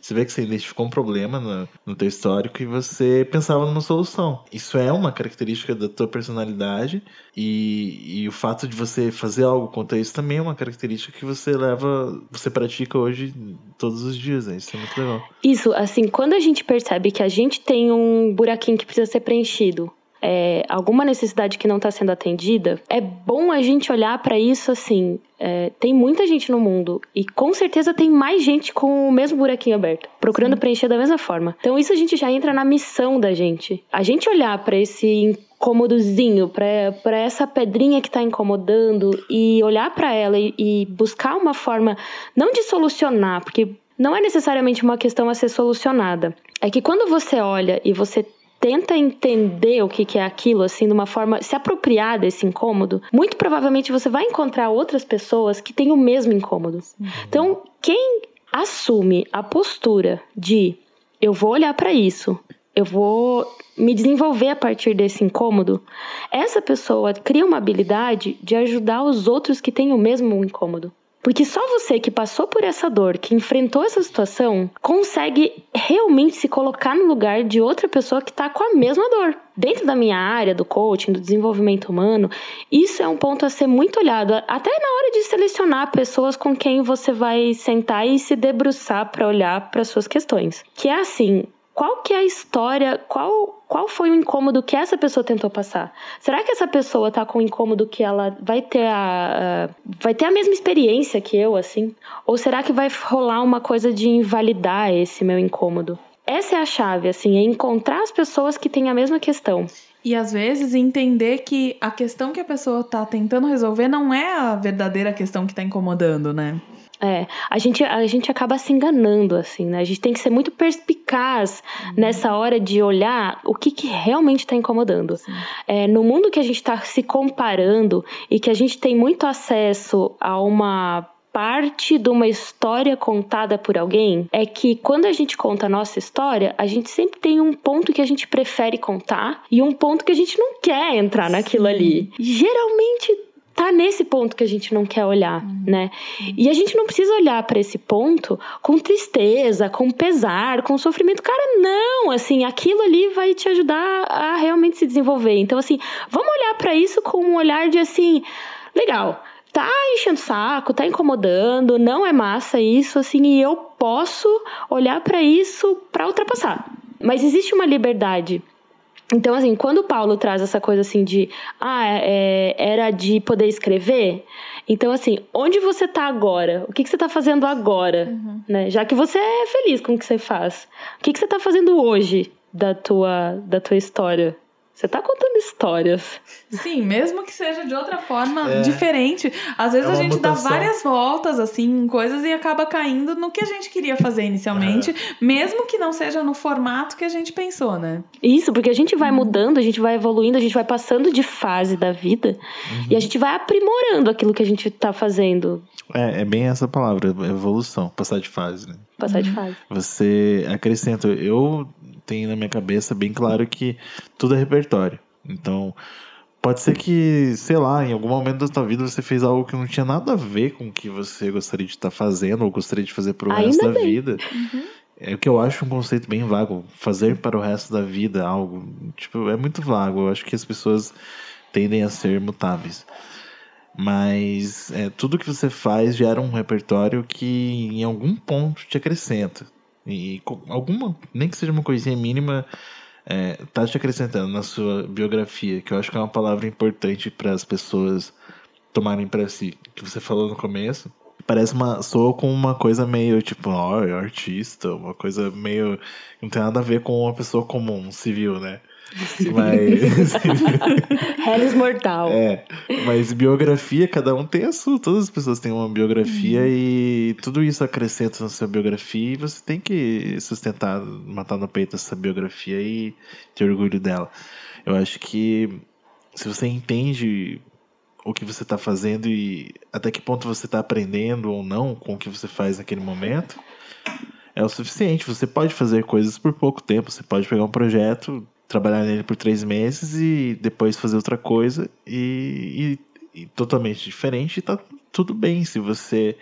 você vê que você identificou um problema no, no teu histórico e você pensava numa solução. Isso é uma característica da tua personalidade e, e o fato de você fazer algo contra isso também é uma característica que você leva, você pratica hoje todos os dias, né? Isso é muito legal. Isso, assim, quando a gente percebe que a gente tem um buraquinho que precisa ser preenchido, é, alguma necessidade que não está sendo atendida, é bom a gente olhar para isso assim. É, tem muita gente no mundo e com certeza tem mais gente com o mesmo buraquinho aberto, procurando Sim. preencher da mesma forma. Então isso a gente já entra na missão da gente. A gente olhar para esse incômodozinho, para essa pedrinha que está incomodando e olhar para ela e, e buscar uma forma não de solucionar, porque não é necessariamente uma questão a ser solucionada. É que quando você olha e você tenta entender o que, que é aquilo, assim, de uma forma, se apropriar desse incômodo, muito provavelmente você vai encontrar outras pessoas que têm o mesmo incômodo. Uhum. Então, quem assume a postura de eu vou olhar para isso, eu vou me desenvolver a partir desse incômodo, essa pessoa cria uma habilidade de ajudar os outros que têm o mesmo incômodo. Porque só você que passou por essa dor, que enfrentou essa situação, consegue realmente se colocar no lugar de outra pessoa que está com a mesma dor. Dentro da minha área do coaching, do desenvolvimento humano, isso é um ponto a ser muito olhado, até na hora de selecionar pessoas com quem você vai sentar e se debruçar para olhar para suas questões. Que é assim, qual que é a história, qual, qual foi o incômodo que essa pessoa tentou passar? Será que essa pessoa tá com um incômodo que ela vai ter a, a, vai ter a mesma experiência que eu, assim? Ou será que vai rolar uma coisa de invalidar esse meu incômodo? Essa é a chave, assim, é encontrar as pessoas que têm a mesma questão. E às vezes entender que a questão que a pessoa tá tentando resolver não é a verdadeira questão que tá incomodando, né? É, a gente, a gente acaba se enganando, assim, né? A gente tem que ser muito perspicaz uhum. nessa hora de olhar o que, que realmente está incomodando. É, no mundo que a gente está se comparando e que a gente tem muito acesso a uma parte de uma história contada por alguém é que quando a gente conta a nossa história, a gente sempre tem um ponto que a gente prefere contar e um ponto que a gente não quer entrar naquilo ali. Geralmente tá nesse ponto que a gente não quer olhar, uhum. né? E a gente não precisa olhar para esse ponto com tristeza, com pesar, com sofrimento. Cara, não, assim, aquilo ali vai te ajudar a realmente se desenvolver. Então, assim, vamos olhar para isso com um olhar de assim, legal, tá enchendo saco, tá incomodando, não é massa isso, assim, e eu posso olhar para isso para ultrapassar. Mas existe uma liberdade. Então, assim, quando o Paulo traz essa coisa assim de, ah, é, era de poder escrever, então, assim, onde você tá agora? O que, que você tá fazendo agora? Uhum. Né? Já que você é feliz com o que você faz. O que, que você tá fazendo hoje da tua, da tua história? Você tá contando histórias. Sim, mesmo que seja de outra forma é, diferente. Às vezes é a gente mutação. dá várias voltas, assim, em coisas e acaba caindo no que a gente queria fazer inicialmente, é. mesmo que não seja no formato que a gente pensou, né? Isso, porque a gente vai uhum. mudando, a gente vai evoluindo, a gente vai passando de fase da vida uhum. e a gente vai aprimorando aquilo que a gente tá fazendo. É, é bem essa palavra, evolução, passar de fase, né? Passar de fase. Você acrescenta, eu tenho na minha cabeça bem claro que tudo é repertório. Então, pode ser que, sei lá, em algum momento da sua vida você fez algo que não tinha nada a ver com o que você gostaria de estar fazendo ou gostaria de fazer para o resto da bem. vida. Uhum. É o que eu acho um conceito bem vago. Fazer para o resto da vida algo. Tipo, é muito vago. Eu acho que as pessoas tendem a ser mutáveis. Mas é, tudo que você faz gera um repertório que em algum ponto te acrescenta. E alguma, nem que seja uma coisinha mínima, é, tá te acrescentando na sua biografia, que eu acho que é uma palavra importante para as pessoas tomarem para si. Que você falou no começo. Parece uma. soa com uma coisa meio tipo, ó, oh, artista, uma coisa meio. Não tem nada a ver com uma pessoa comum, civil, né? Mas. Harris Mortal. É. Mas biografia, cada um tem a sua. Todas as pessoas têm uma biografia uhum. e tudo isso acrescenta na sua biografia e você tem que sustentar, matar no peito essa biografia e ter orgulho dela. Eu acho que se você entende o que você está fazendo e até que ponto você está aprendendo ou não com o que você faz naquele momento, é o suficiente. Você pode fazer coisas por pouco tempo. Você pode pegar um projeto, trabalhar nele por três meses e depois fazer outra coisa e, e, e totalmente diferente. E tá tudo bem se você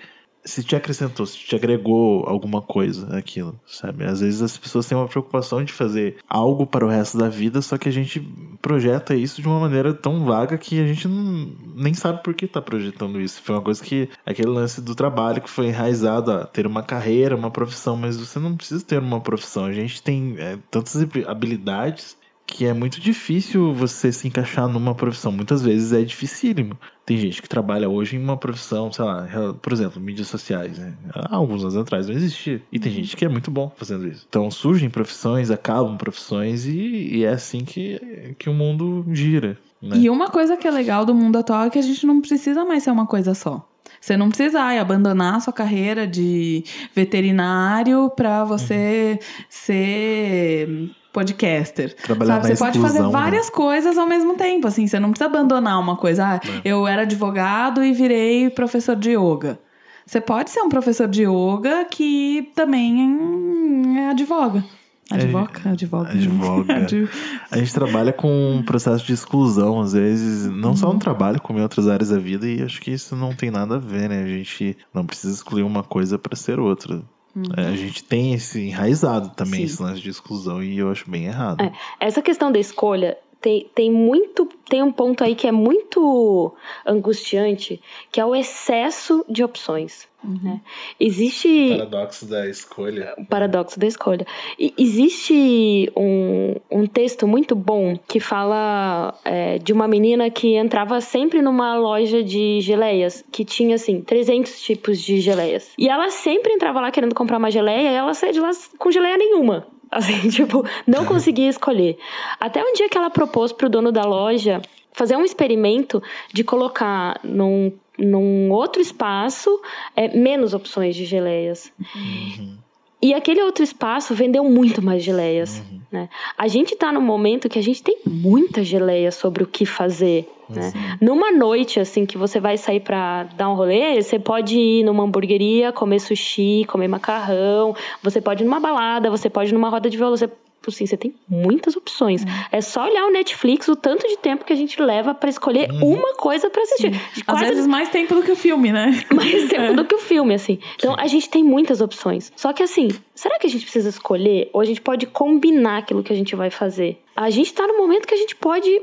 se te acrescentou, se te agregou alguma coisa aquilo, sabe? Às vezes as pessoas têm uma preocupação de fazer algo para o resto da vida, só que a gente projeta isso de uma maneira tão vaga que a gente não, nem sabe por que está projetando isso. Foi uma coisa que aquele lance do trabalho que foi enraizado a ter uma carreira, uma profissão, mas você não precisa ter uma profissão. A gente tem é, tantas habilidades que é muito difícil você se encaixar numa profissão. Muitas vezes é dificílimo. Tem gente que trabalha hoje em uma profissão, sei lá, por exemplo, mídias sociais, né? Há alguns anos atrás não existia. E tem gente que é muito bom fazendo isso. Então surgem profissões, acabam profissões e, e é assim que, que o mundo gira. Né? E uma coisa que é legal do mundo atual é que a gente não precisa mais ser uma coisa só. Você não precisa ai, abandonar a sua carreira de veterinário para você uhum. ser podcaster. Trabalhar sabe? Você pode fazer né? várias né? coisas ao mesmo tempo, assim, você não precisa abandonar uma coisa. Ah, é. eu era advogado e virei professor de yoga. Você pode ser um professor de yoga que também é advoga. Advoca, advoga. Advoga. a gente trabalha com um processo de exclusão, às vezes, não só no uhum. trabalho, como em outras áreas da vida, e acho que isso não tem nada a ver, né? A gente não precisa excluir uma coisa para ser outra. Uhum. É, a gente tem esse enraizado também, Sim. esse lance de exclusão, e eu acho bem errado. É, essa questão da escolha tem, tem muito. Tem um ponto aí que é muito angustiante, que é o excesso de opções. Uhum. Né? Existe. O paradoxo da escolha. O paradoxo da escolha. E existe um, um texto muito bom que fala é, de uma menina que entrava sempre numa loja de geleias, que tinha, assim, 300 tipos de geleias. E ela sempre entrava lá querendo comprar uma geleia e ela saía de lá com geleia nenhuma. Assim, tipo, não conseguia escolher. Até um dia que ela propôs pro dono da loja fazer um experimento de colocar num num outro espaço é, menos opções de geleias. Uhum. E aquele outro espaço vendeu muito mais geleias. Uhum. Né? A gente está num momento que a gente tem muita geleia sobre o que fazer. Né? Numa noite, assim, que você vai sair para dar um rolê, você pode ir numa hamburgueria, comer sushi, comer macarrão, você pode ir numa balada, você pode ir numa roda de violão, você assim, você tem muitas opções. É só olhar o Netflix, o tanto de tempo que a gente leva pra escolher uma coisa pra assistir. Às Quase vezes mais tempo do que o filme, né? mais tempo do que o filme, assim. Então, a gente tem muitas opções. Só que, assim, será que a gente precisa escolher? Ou a gente pode combinar aquilo que a gente vai fazer? A gente tá no momento que a gente pode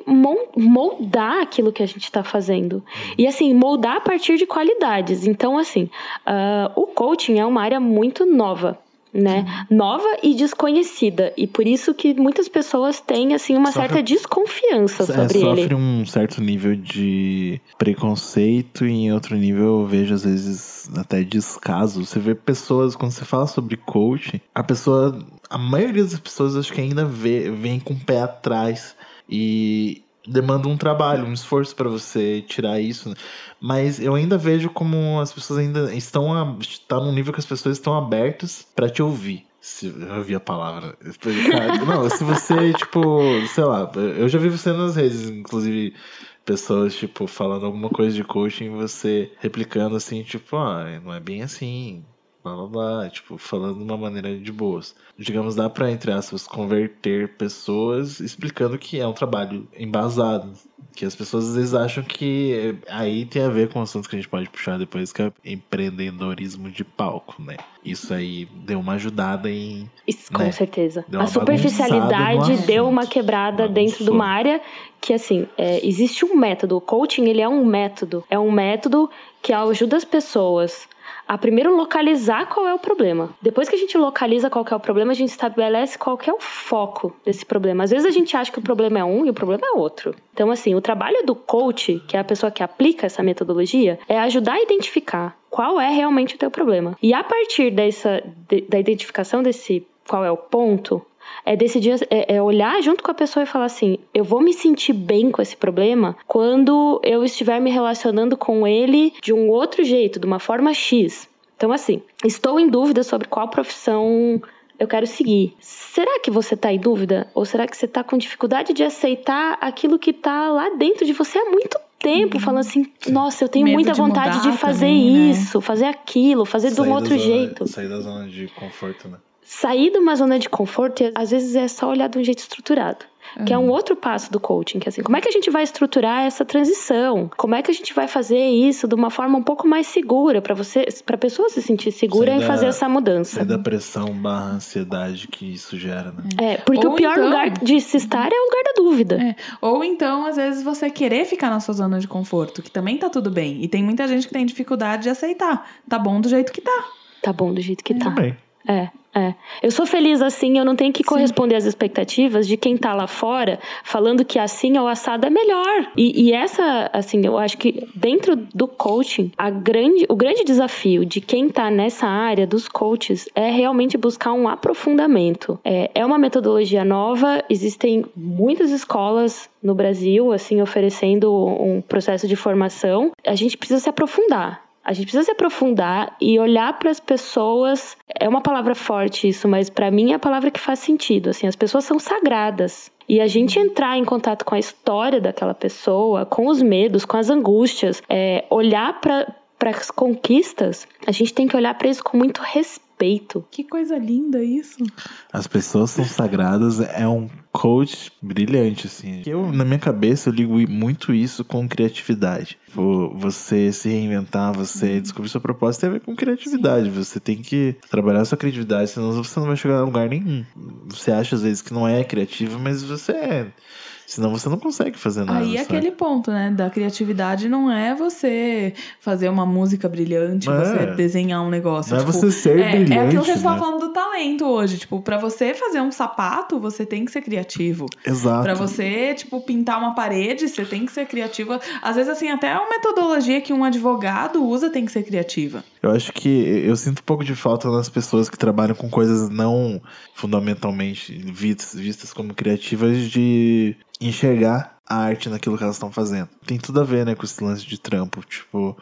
moldar aquilo que a gente tá fazendo. E, assim, moldar a partir de qualidades. Então, assim, ah, o coaching é uma área muito nova. Né? Nova e desconhecida. E por isso que muitas pessoas têm, assim, uma certa desconfiança É, sobre sofre ele. um certo nível de preconceito e em outro nível eu vejo às vezes até descaso. Você vê pessoas, quando você fala sobre coaching, a pessoa, a maioria das pessoas acho que ainda vê, vem com o pé atrás e demanda um trabalho, um esforço para você tirar isso. né? Mas eu ainda vejo como as pessoas ainda estão a, tá num nível que as pessoas estão abertas para te ouvir. Se, eu ouvi a palavra. Não, se você, tipo, sei lá, eu já vi você nas redes, inclusive, pessoas, tipo, falando alguma coisa de coaching e você replicando assim, tipo, ah, não é bem assim, blá blá blá, tipo, falando de uma maneira de boas. Digamos, dá pra, entre aspas, converter pessoas explicando que é um trabalho embasado. Que as pessoas às vezes acham que aí tem a ver com o assunto que a gente pode puxar depois, que é empreendedorismo de palco, né? Isso aí deu uma ajudada em Isso, com né? certeza. Deu A superficialidade deu uma quebrada dentro de Bagunçou. uma área que, assim, é, existe um método. O coaching, ele é um método. É um método que ajuda as pessoas a primeiro localizar qual é o problema. Depois que a gente localiza qual é o problema, a gente estabelece qual é o foco desse problema. Às vezes a gente acha que o problema é um e o problema é outro. Então, assim, o trabalho do coach, que é a pessoa que aplica essa metodologia, é ajudar a identificar qual é realmente o teu problema. E a partir dessa, de- da identificação desse qual é o ponto, é decidir, é, é olhar junto com a pessoa e falar assim: eu vou me sentir bem com esse problema quando eu estiver me relacionando com ele de um outro jeito, de uma forma X. Então, assim, estou em dúvida sobre qual profissão eu quero seguir. Será que você está em dúvida? Ou será que você está com dificuldade de aceitar aquilo que está lá dentro de você há muito tempo, falando assim, nossa, eu tenho Medo muita de vontade de fazer também, né? isso, fazer aquilo, fazer de sair um da outro zona- jeito. Sair da zona de conforto, né? Sair de uma zona de conforto, e às vezes é só olhar de um jeito estruturado. Que é um outro passo do coaching, que é assim, como é que a gente vai estruturar essa transição? Como é que a gente vai fazer isso de uma forma um pouco mais segura para você, para pessoa se sentir segura em da- fazer essa mudança? Da pressão barra ansiedade que isso gera, né? É, porque Ou o pior então- lugar de se estar é o lugar da dúvida. É. Ou então, às vezes, você querer ficar na sua zona de conforto, que também tá tudo bem. E tem muita gente que tem dificuldade de aceitar. Tá bom do jeito que tá. Tá bom do jeito que tá. Também. É, é. Eu sou feliz assim, eu não tenho que corresponder às expectativas de quem tá lá fora falando que assim ou assado é melhor. E, e essa, assim, eu acho que dentro do coaching, a grande, o grande desafio de quem tá nessa área dos coaches é realmente buscar um aprofundamento. É, é uma metodologia nova, existem muitas escolas no Brasil, assim, oferecendo um processo de formação. A gente precisa se aprofundar. A gente precisa se aprofundar e olhar para as pessoas. É uma palavra forte isso, mas para mim é a palavra que faz sentido. Assim, as pessoas são sagradas. E a gente entrar em contato com a história daquela pessoa, com os medos, com as angústias, é, olhar para as conquistas, a gente tem que olhar para isso com muito respeito. Que coisa linda isso. As pessoas são sagradas é um coach brilhante, assim. Eu, na minha cabeça, eu ligo muito isso com criatividade. Você se reinventar, você descobrir sua proposta tem a ver com criatividade. Você tem que trabalhar sua criatividade, senão você não vai chegar a lugar nenhum. Você acha às vezes que não é criativo, mas você é. Senão você não consegue fazer nada. Aí é aquele ponto, né? Da criatividade não é você fazer uma música brilhante, É. você desenhar um negócio. Não é tipo, você ser é, brilhante. É aquilo que você né? tava falando do talento hoje. Tipo, pra você fazer um sapato, você tem que ser criativo. Exato. Pra você, tipo, pintar uma parede, você tem que ser criativa. Às vezes, assim, até a metodologia que um advogado usa tem que ser criativa. Eu acho que eu sinto um pouco de falta nas pessoas que trabalham com coisas não fundamentalmente vistas, vistas como criativas de enxergar a arte naquilo que elas estão fazendo. Tem tudo a ver, né, com esse lance de trampo, tipo,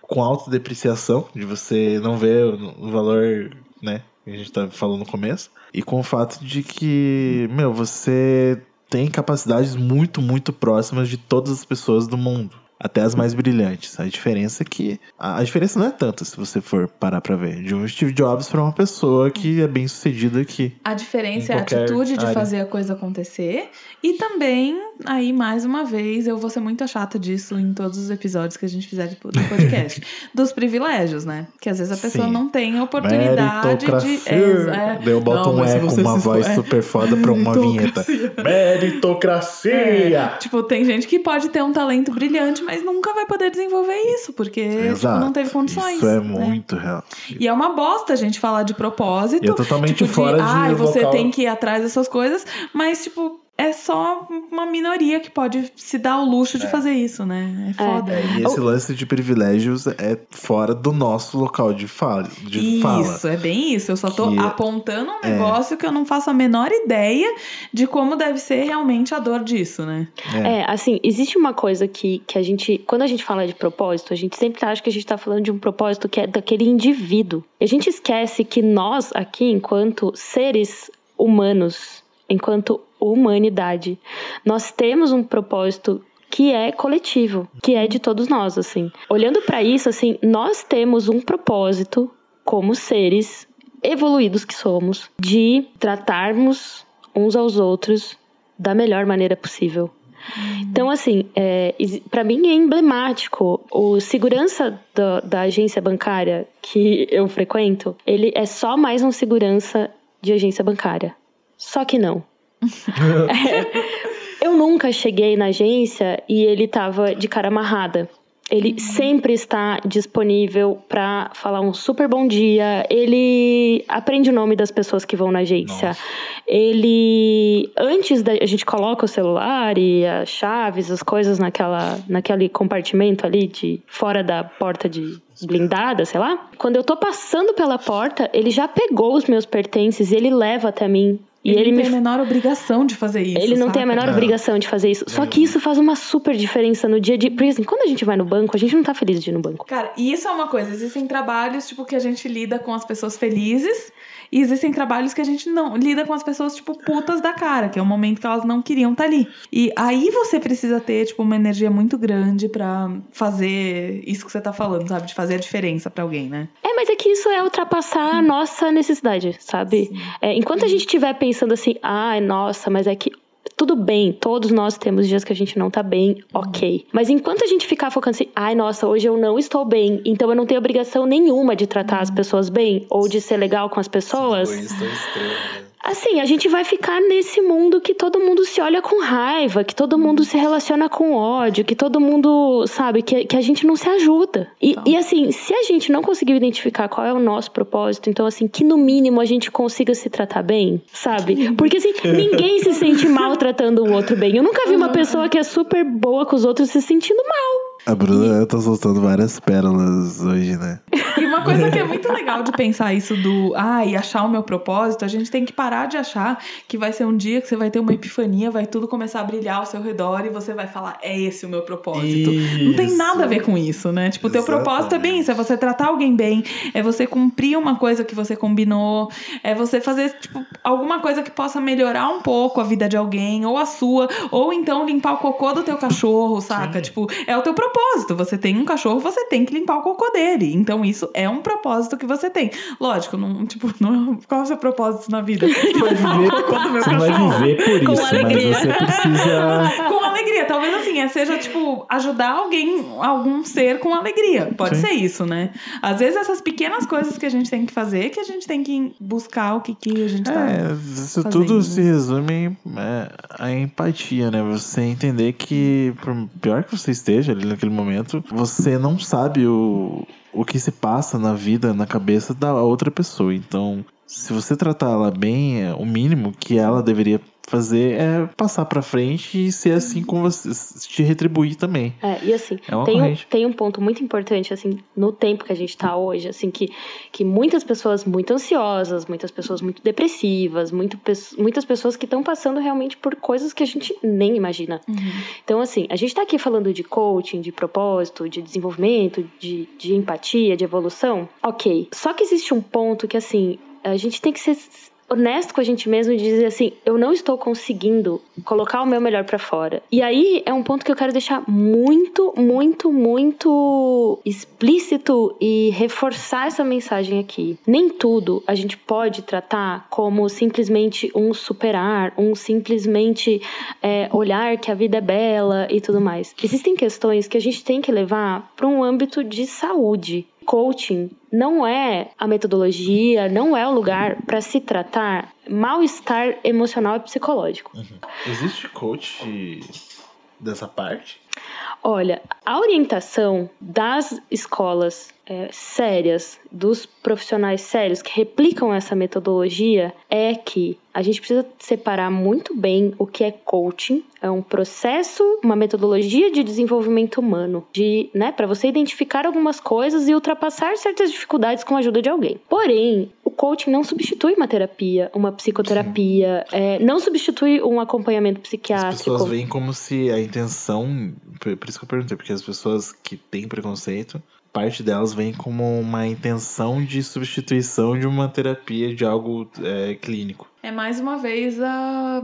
com autodepreciação, de você não ver o o valor, né, que a gente tá falando no começo, e com o fato de que, meu, você tem capacidades muito, muito próximas de todas as pessoas do mundo. Até as mais brilhantes. A diferença é que. A, a diferença não é tanta se você for parar pra ver. De um Steve Jobs pra uma pessoa que é bem sucedida aqui. A diferença é a atitude de área. fazer a coisa acontecer. E também, aí, mais uma vez, eu vou ser muito chata disso em todos os episódios que a gente fizer do podcast. dos privilégios, né? Que às vezes a pessoa Sim. não tem a oportunidade de. Meritocracia. É, Daí eu boto Não, um eco, uma voz é. super foda pra uma vinheta. Meritocracia. Meritocracia! Tipo, tem gente que pode ter um talento brilhante, mas nunca vai poder desenvolver isso, porque tipo, não teve condições. Isso é né? muito real. E é uma bosta a gente falar de propósito. E é totalmente tipo, fora de Ai, você local." tem que ir atrás dessas coisas, mas, tipo, é só uma minoria que pode se dar o luxo de fazer isso, né? É foda. E esse lance de privilégios é fora do nosso local de fala. De fala. Isso, é bem isso. Eu só tô Que- apontando um negócio que eu não faço a menor ideia de como deve ser realmente a dor disso, né? É, assim, existe uma coisa que, que a gente, quando a gente fala de propósito, a gente sempre acha que a gente tá falando de um propósito que é daquele indivíduo. E a gente esquece que nós, aqui, enquanto seres humanos, enquanto humanidade, nós temos um propósito que é coletivo, que é de todos nós, assim. Olhando pra isso, assim, nós temos um propósito como seres evoluídos que somos de tratarmos uns aos outros da melhor maneira possível. Então, assim, é, para mim é emblemático. O segurança da, da agência bancária que eu frequento, ele é só mais um segurança de agência bancária. Só que não. É, eu nunca cheguei na agência e ele tava de cara amarrada. Ele sempre está disponível para falar um super bom dia. Ele aprende o nome das pessoas que vão na agência. Ele antes da a gente coloca o celular e as chaves, as coisas naquela naquele compartimento ali de fora da porta de blindada, sei lá. Quando eu tô passando pela porta, ele já pegou os meus pertences e ele leva até mim. E ele, ele, não me tem a menor obrigação de fazer isso. ele não tem a menor obrigação de fazer isso. Só que isso faz uma super diferença no dia de. Porque assim, quando a gente vai no banco, a gente não tá feliz de ir no banco. Cara, e isso é uma coisa. Existem trabalhos, tipo, que a gente lida com as pessoas felizes. E existem trabalhos que a gente não lida com as pessoas, tipo, putas da cara, que é o momento que elas não queriam estar ali. E aí você precisa ter, tipo, uma energia muito grande pra fazer isso que você tá falando, sabe? De fazer a diferença pra alguém, né? É, mas é que isso é ultrapassar a nossa necessidade, sabe? É, enquanto a gente estiver pensando assim, ai, nossa, mas é que. Tudo bem, todos nós temos dias que a gente não tá bem, ok. Mas enquanto a gente ficar focando assim, ai, nossa, hoje eu não estou bem, então eu não tenho obrigação nenhuma de tratar as pessoas bem ou de ser legal com as pessoas. Assim, a gente vai ficar nesse mundo que todo mundo se olha com raiva, que todo mundo se relaciona com ódio, que todo mundo, sabe, que, que a gente não se ajuda. E, e assim, se a gente não conseguiu identificar qual é o nosso propósito, então assim, que no mínimo a gente consiga se tratar bem, sabe? Porque assim, ninguém se sente mal tratando o outro bem. Eu nunca vi uma pessoa que é super boa com os outros se sentindo mal. A Bruna tá soltando várias pérolas hoje, né? Uma coisa que é muito legal de pensar isso do, ah, e achar o meu propósito, a gente tem que parar de achar que vai ser um dia que você vai ter uma epifania, vai tudo começar a brilhar ao seu redor e você vai falar, é esse o meu propósito. Não tem Isso. nada a ver com isso, né? Tipo, o teu propósito é bem isso, é você tratar alguém bem, é você cumprir uma coisa que você combinou, é você fazer, tipo, alguma coisa que possa melhorar um pouco a vida de alguém, ou a sua, ou então limpar o cocô do teu cachorro, saca? Tipo, é o teu propósito. Você tem um cachorro, você tem que limpar o cocô dele. Então, isso é um propósito que você tem. Lógico, não, tipo, não, qual é o seu propósito na vida? Vai viver, você vai viver por isso, mas alegria. você precisa. Alegria. Talvez assim, é, seja tipo ajudar alguém, algum ser com alegria. Pode Sim. ser isso, né? Às vezes essas pequenas coisas que a gente tem que fazer, que a gente tem que buscar o que, que a gente tá. É, isso fazendo, tudo né? se resume é, a empatia, né? Você entender que, por pior que você esteja ali naquele momento, você não sabe o, o que se passa na vida, na cabeça da outra pessoa. Então, se você tratar ela bem, é, o mínimo que ela deveria fazer é passar pra frente e ser assim com você, te retribuir também. É, e assim, É tem, um, tem um ponto muito importante, assim, no tempo que a gente tá hoje, assim, que, que muitas pessoas muito ansiosas, muitas pessoas muito depressivas, muito, muitas pessoas que estão passando realmente por coisas que a gente nem imagina. Então, assim, a gente tá aqui falando de coaching, de propósito, de desenvolvimento, de, de empatia, de evolução. Ok. Só que existe um ponto que, assim, a gente tem que ser honesto com a gente mesmo e dizer assim, eu não estou conseguindo colocar o meu melhor para fora. E aí é um ponto que eu quero deixar muito, muito, muito explícito e reforçar essa mensagem aqui. Nem tudo a gente pode tratar como simplesmente um superar, um simplesmente é, olhar que a vida é bela e tudo mais. Existem questões que a gente tem que levar para um âmbito de saúde coaching não é a metodologia, não é o lugar para se tratar mal-estar emocional e psicológico. Uhum. Existe coach dessa parte? Olha, a orientação das escolas é, sérias, dos profissionais sérios que replicam essa metodologia, é que a gente precisa separar muito bem o que é coaching, é um processo, uma metodologia de desenvolvimento humano, de, né, para você identificar algumas coisas e ultrapassar certas dificuldades com a ajuda de alguém. Porém, o coaching não substitui uma terapia, uma psicoterapia, é, não substitui um acompanhamento psiquiátrico. As pessoas veem como se a intenção, por isso que eu perguntei, porque as pessoas que têm preconceito parte delas vem como uma intenção de substituição de uma terapia de algo é, clínico. É mais uma vez a,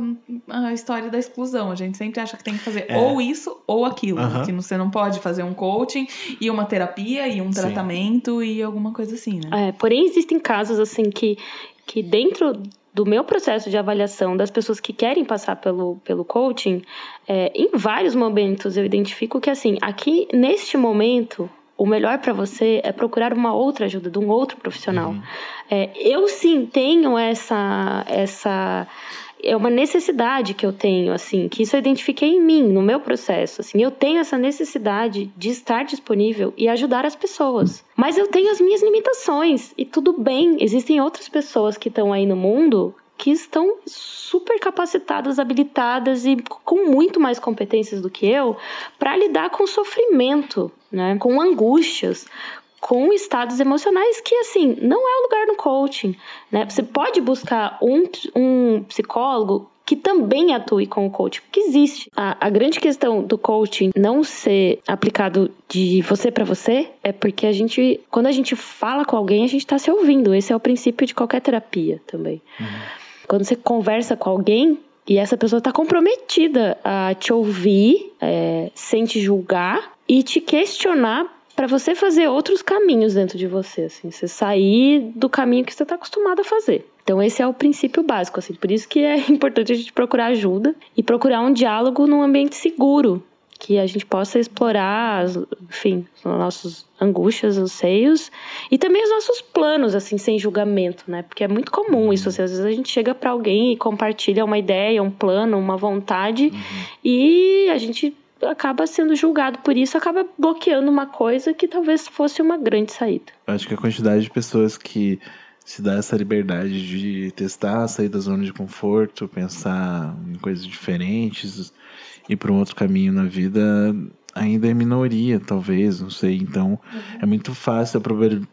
a história da exclusão. A gente sempre acha que tem que fazer é. ou isso ou aquilo. Que você não pode fazer um coaching e uma terapia e um Sim. tratamento e alguma coisa assim, né? É, porém, existem casos assim que, que dentro do meu processo de avaliação das pessoas que querem passar pelo, pelo coaching, é, em vários momentos eu identifico que, assim, aqui neste momento, o melhor para você é procurar uma outra ajuda de um outro profissional. Uhum. É, eu sim tenho essa essa é uma necessidade que eu tenho, assim, que isso eu identifiquei em mim, no meu processo, assim, eu tenho essa necessidade de estar disponível e ajudar as pessoas. Mas eu tenho as minhas limitações e tudo bem, existem outras pessoas que estão aí no mundo que estão super capacitadas, habilitadas e com muito mais competências do que eu para lidar com sofrimento, né? com angústias, com estados emocionais que, assim, não é o lugar no coaching, né? Você pode buscar um, um psicólogo que também atue com o coaching, porque existe. A, a grande questão do coaching não ser aplicado de você para você é porque a gente, quando a gente fala com alguém, a gente está se ouvindo. Esse é o princípio de qualquer terapia também. Uhum. Quando você conversa com alguém e essa pessoa está comprometida a te ouvir, é, sem te julgar e te questionar para você fazer outros caminhos dentro de você, assim, você sair do caminho que você está acostumado a fazer. Então esse é o princípio básico, assim, por isso que é importante a gente procurar ajuda e procurar um diálogo num ambiente seguro, que a gente possa explorar, enfim, as nossas angústias, anseios e também os nossos planos, assim, sem julgamento, né? Porque é muito comum isso, assim, às vezes a gente chega para alguém e compartilha uma ideia, um plano, uma vontade uhum. e a gente acaba sendo julgado por isso, acaba bloqueando uma coisa que talvez fosse uma grande saída. Acho que a quantidade de pessoas que se dá essa liberdade de testar, sair da zona de conforto, pensar em coisas diferentes, ir para um outro caminho na vida ainda é minoria, talvez, não sei. Então, uhum. é muito fácil a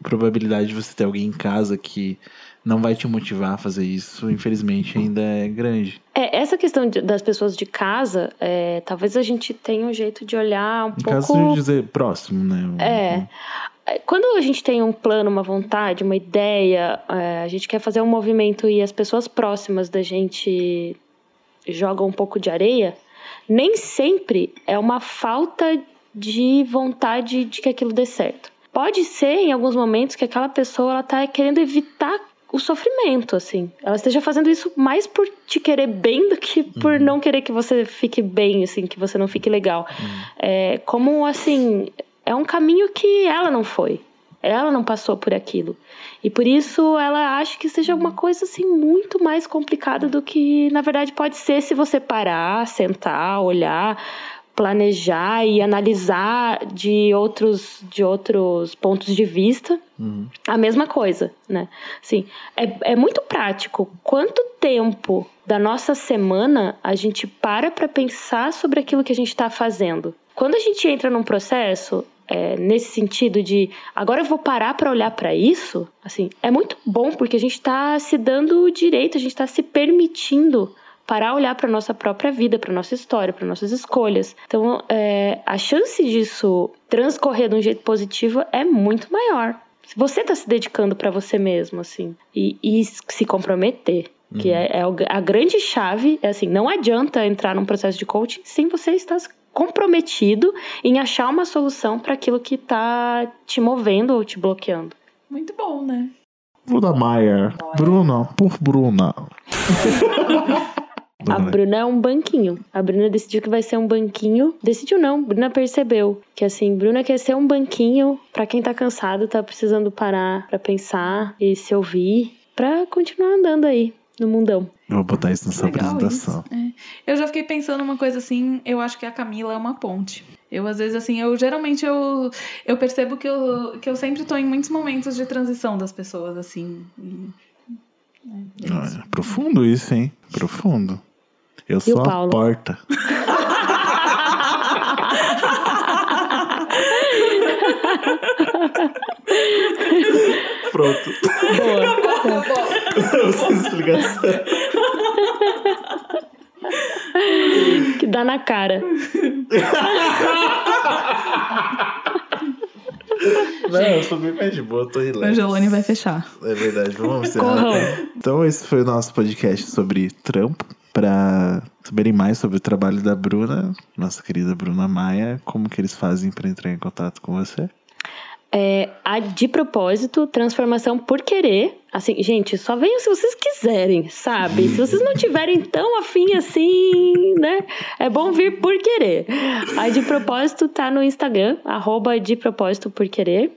probabilidade de você ter alguém em casa que não vai te motivar a fazer isso, infelizmente, ainda é grande. É, essa questão de, das pessoas de casa, é, talvez a gente tenha um jeito de olhar um em pouco... caso de dizer próximo, né? É. é. Quando a gente tem um plano, uma vontade, uma ideia, é, a gente quer fazer um movimento e as pessoas próximas da gente jogam um pouco de areia, nem sempre é uma falta de vontade de que aquilo dê certo. Pode ser em alguns momentos que aquela pessoa ela tá querendo evitar o sofrimento, assim. Ela esteja fazendo isso mais por te querer bem do que por uhum. não querer que você fique bem, assim, que você não fique legal. Uhum. É como, assim, é um caminho que ela não foi. Ela não passou por aquilo. E por isso ela acha que seja uma coisa assim muito mais complicada do que na verdade pode ser se você parar, sentar, olhar, planejar e analisar de outros de outros pontos de vista. Uhum. A mesma coisa, né? Assim, é, é muito prático. Quanto tempo da nossa semana a gente para para pensar sobre aquilo que a gente está fazendo? Quando a gente entra num processo, é, nesse sentido de agora eu vou parar para olhar para isso, assim, é muito bom porque a gente está se dando o direito, a gente está se permitindo parar a olhar para nossa própria vida, para nossa história, para nossas escolhas. Então, é, a chance disso transcorrer de um jeito positivo é muito maior. Se você está se dedicando para você mesmo, assim, e, e se comprometer. Que é, é a grande chave, é assim, não adianta entrar num processo de coaching sem você estar comprometido em achar uma solução para aquilo que tá te movendo ou te bloqueando. Muito bom, né? Bruna Maier. Bruna, por Bruna. A Bruna é um banquinho. A Bruna decidiu que vai ser um banquinho. Decidiu não, Bruna percebeu que assim, Bruna quer ser um banquinho pra quem tá cansado, tá precisando parar pra pensar e se ouvir, pra continuar andando aí no mundão. Eu vou botar isso nessa Legal apresentação. isso. É. Eu já fiquei pensando uma coisa assim, eu acho que a Camila é uma ponte. Eu, às vezes, assim, eu geralmente eu, eu percebo que eu, que eu sempre tô em muitos momentos de transição das pessoas, assim. E, é, é isso. Olha, profundo isso, hein? Profundo. Eu o sou a porta. Pronto. Boa. Sem explicação. que dá na cara. Não, eu tô bem mais de boa, eu tô O relax. Angelone vai fechar. É verdade, vamos encerrar. Então esse foi o nosso podcast sobre trampo. Pra saberem mais sobre o trabalho da Bruna, nossa querida Bruna Maia, como que eles fazem pra entrar em contato com você? É, a de propósito, transformação por querer. Assim, gente, só venham se vocês quiserem, sabe? Se vocês não tiverem tão afim assim, né? É bom vir por querer. A de propósito tá no Instagram, arroba de propósito por querer.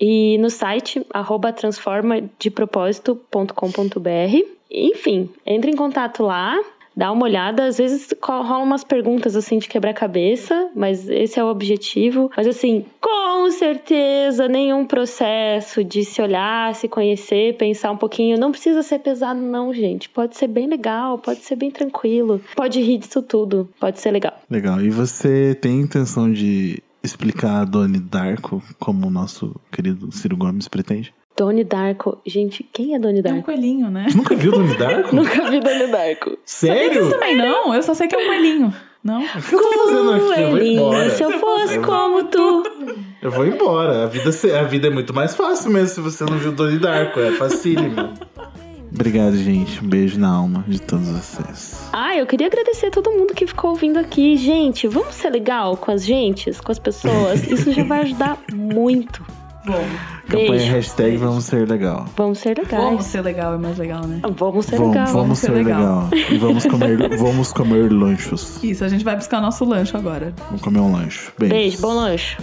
E no site, arroba transformadepropósito.com.br. Enfim, entre em contato lá, dá uma olhada. Às vezes rolam umas perguntas assim de quebra-cabeça, mas esse é o objetivo. Mas assim, com certeza, nenhum processo de se olhar, se conhecer, pensar um pouquinho. Não precisa ser pesado, não, gente. Pode ser bem legal, pode ser bem tranquilo. Pode rir disso tudo, pode ser legal. Legal. E você tem intenção de explicar a Doni Darko como o nosso querido Ciro Gomes pretende? Doni Darko. Gente, quem é Doni É um Darko? coelhinho, né? Nunca viu Doni Darko? Nunca vi Doni Darko. Sério? Também não, eu só sei que é um coelhinho. Não? O que eu tô fazendo aqui? Eu vou Coelhinho, embora. se eu fosse Eu como tu. Eu vou embora. A vida, a vida é muito mais fácil mesmo se você não viu Doni Darko. É facílimo. Obrigado, gente. Um beijo na alma de todos vocês. Ah, eu queria agradecer a todo mundo que ficou ouvindo aqui. Gente, vamos ser legal com as gentes, com as pessoas. Isso já vai ajudar muito. Campanha Beijo. hashtag vamos ser legal. Vamos ser legais. Vamos ser legal, é mais legal, né? Vamos ser Vamos, legal. vamos ser legal. E vamos comer, vamos comer lanchos. Isso, a gente vai buscar nosso lanche agora. Vamos comer um lanche. Beijo. Beijo, bom lanche.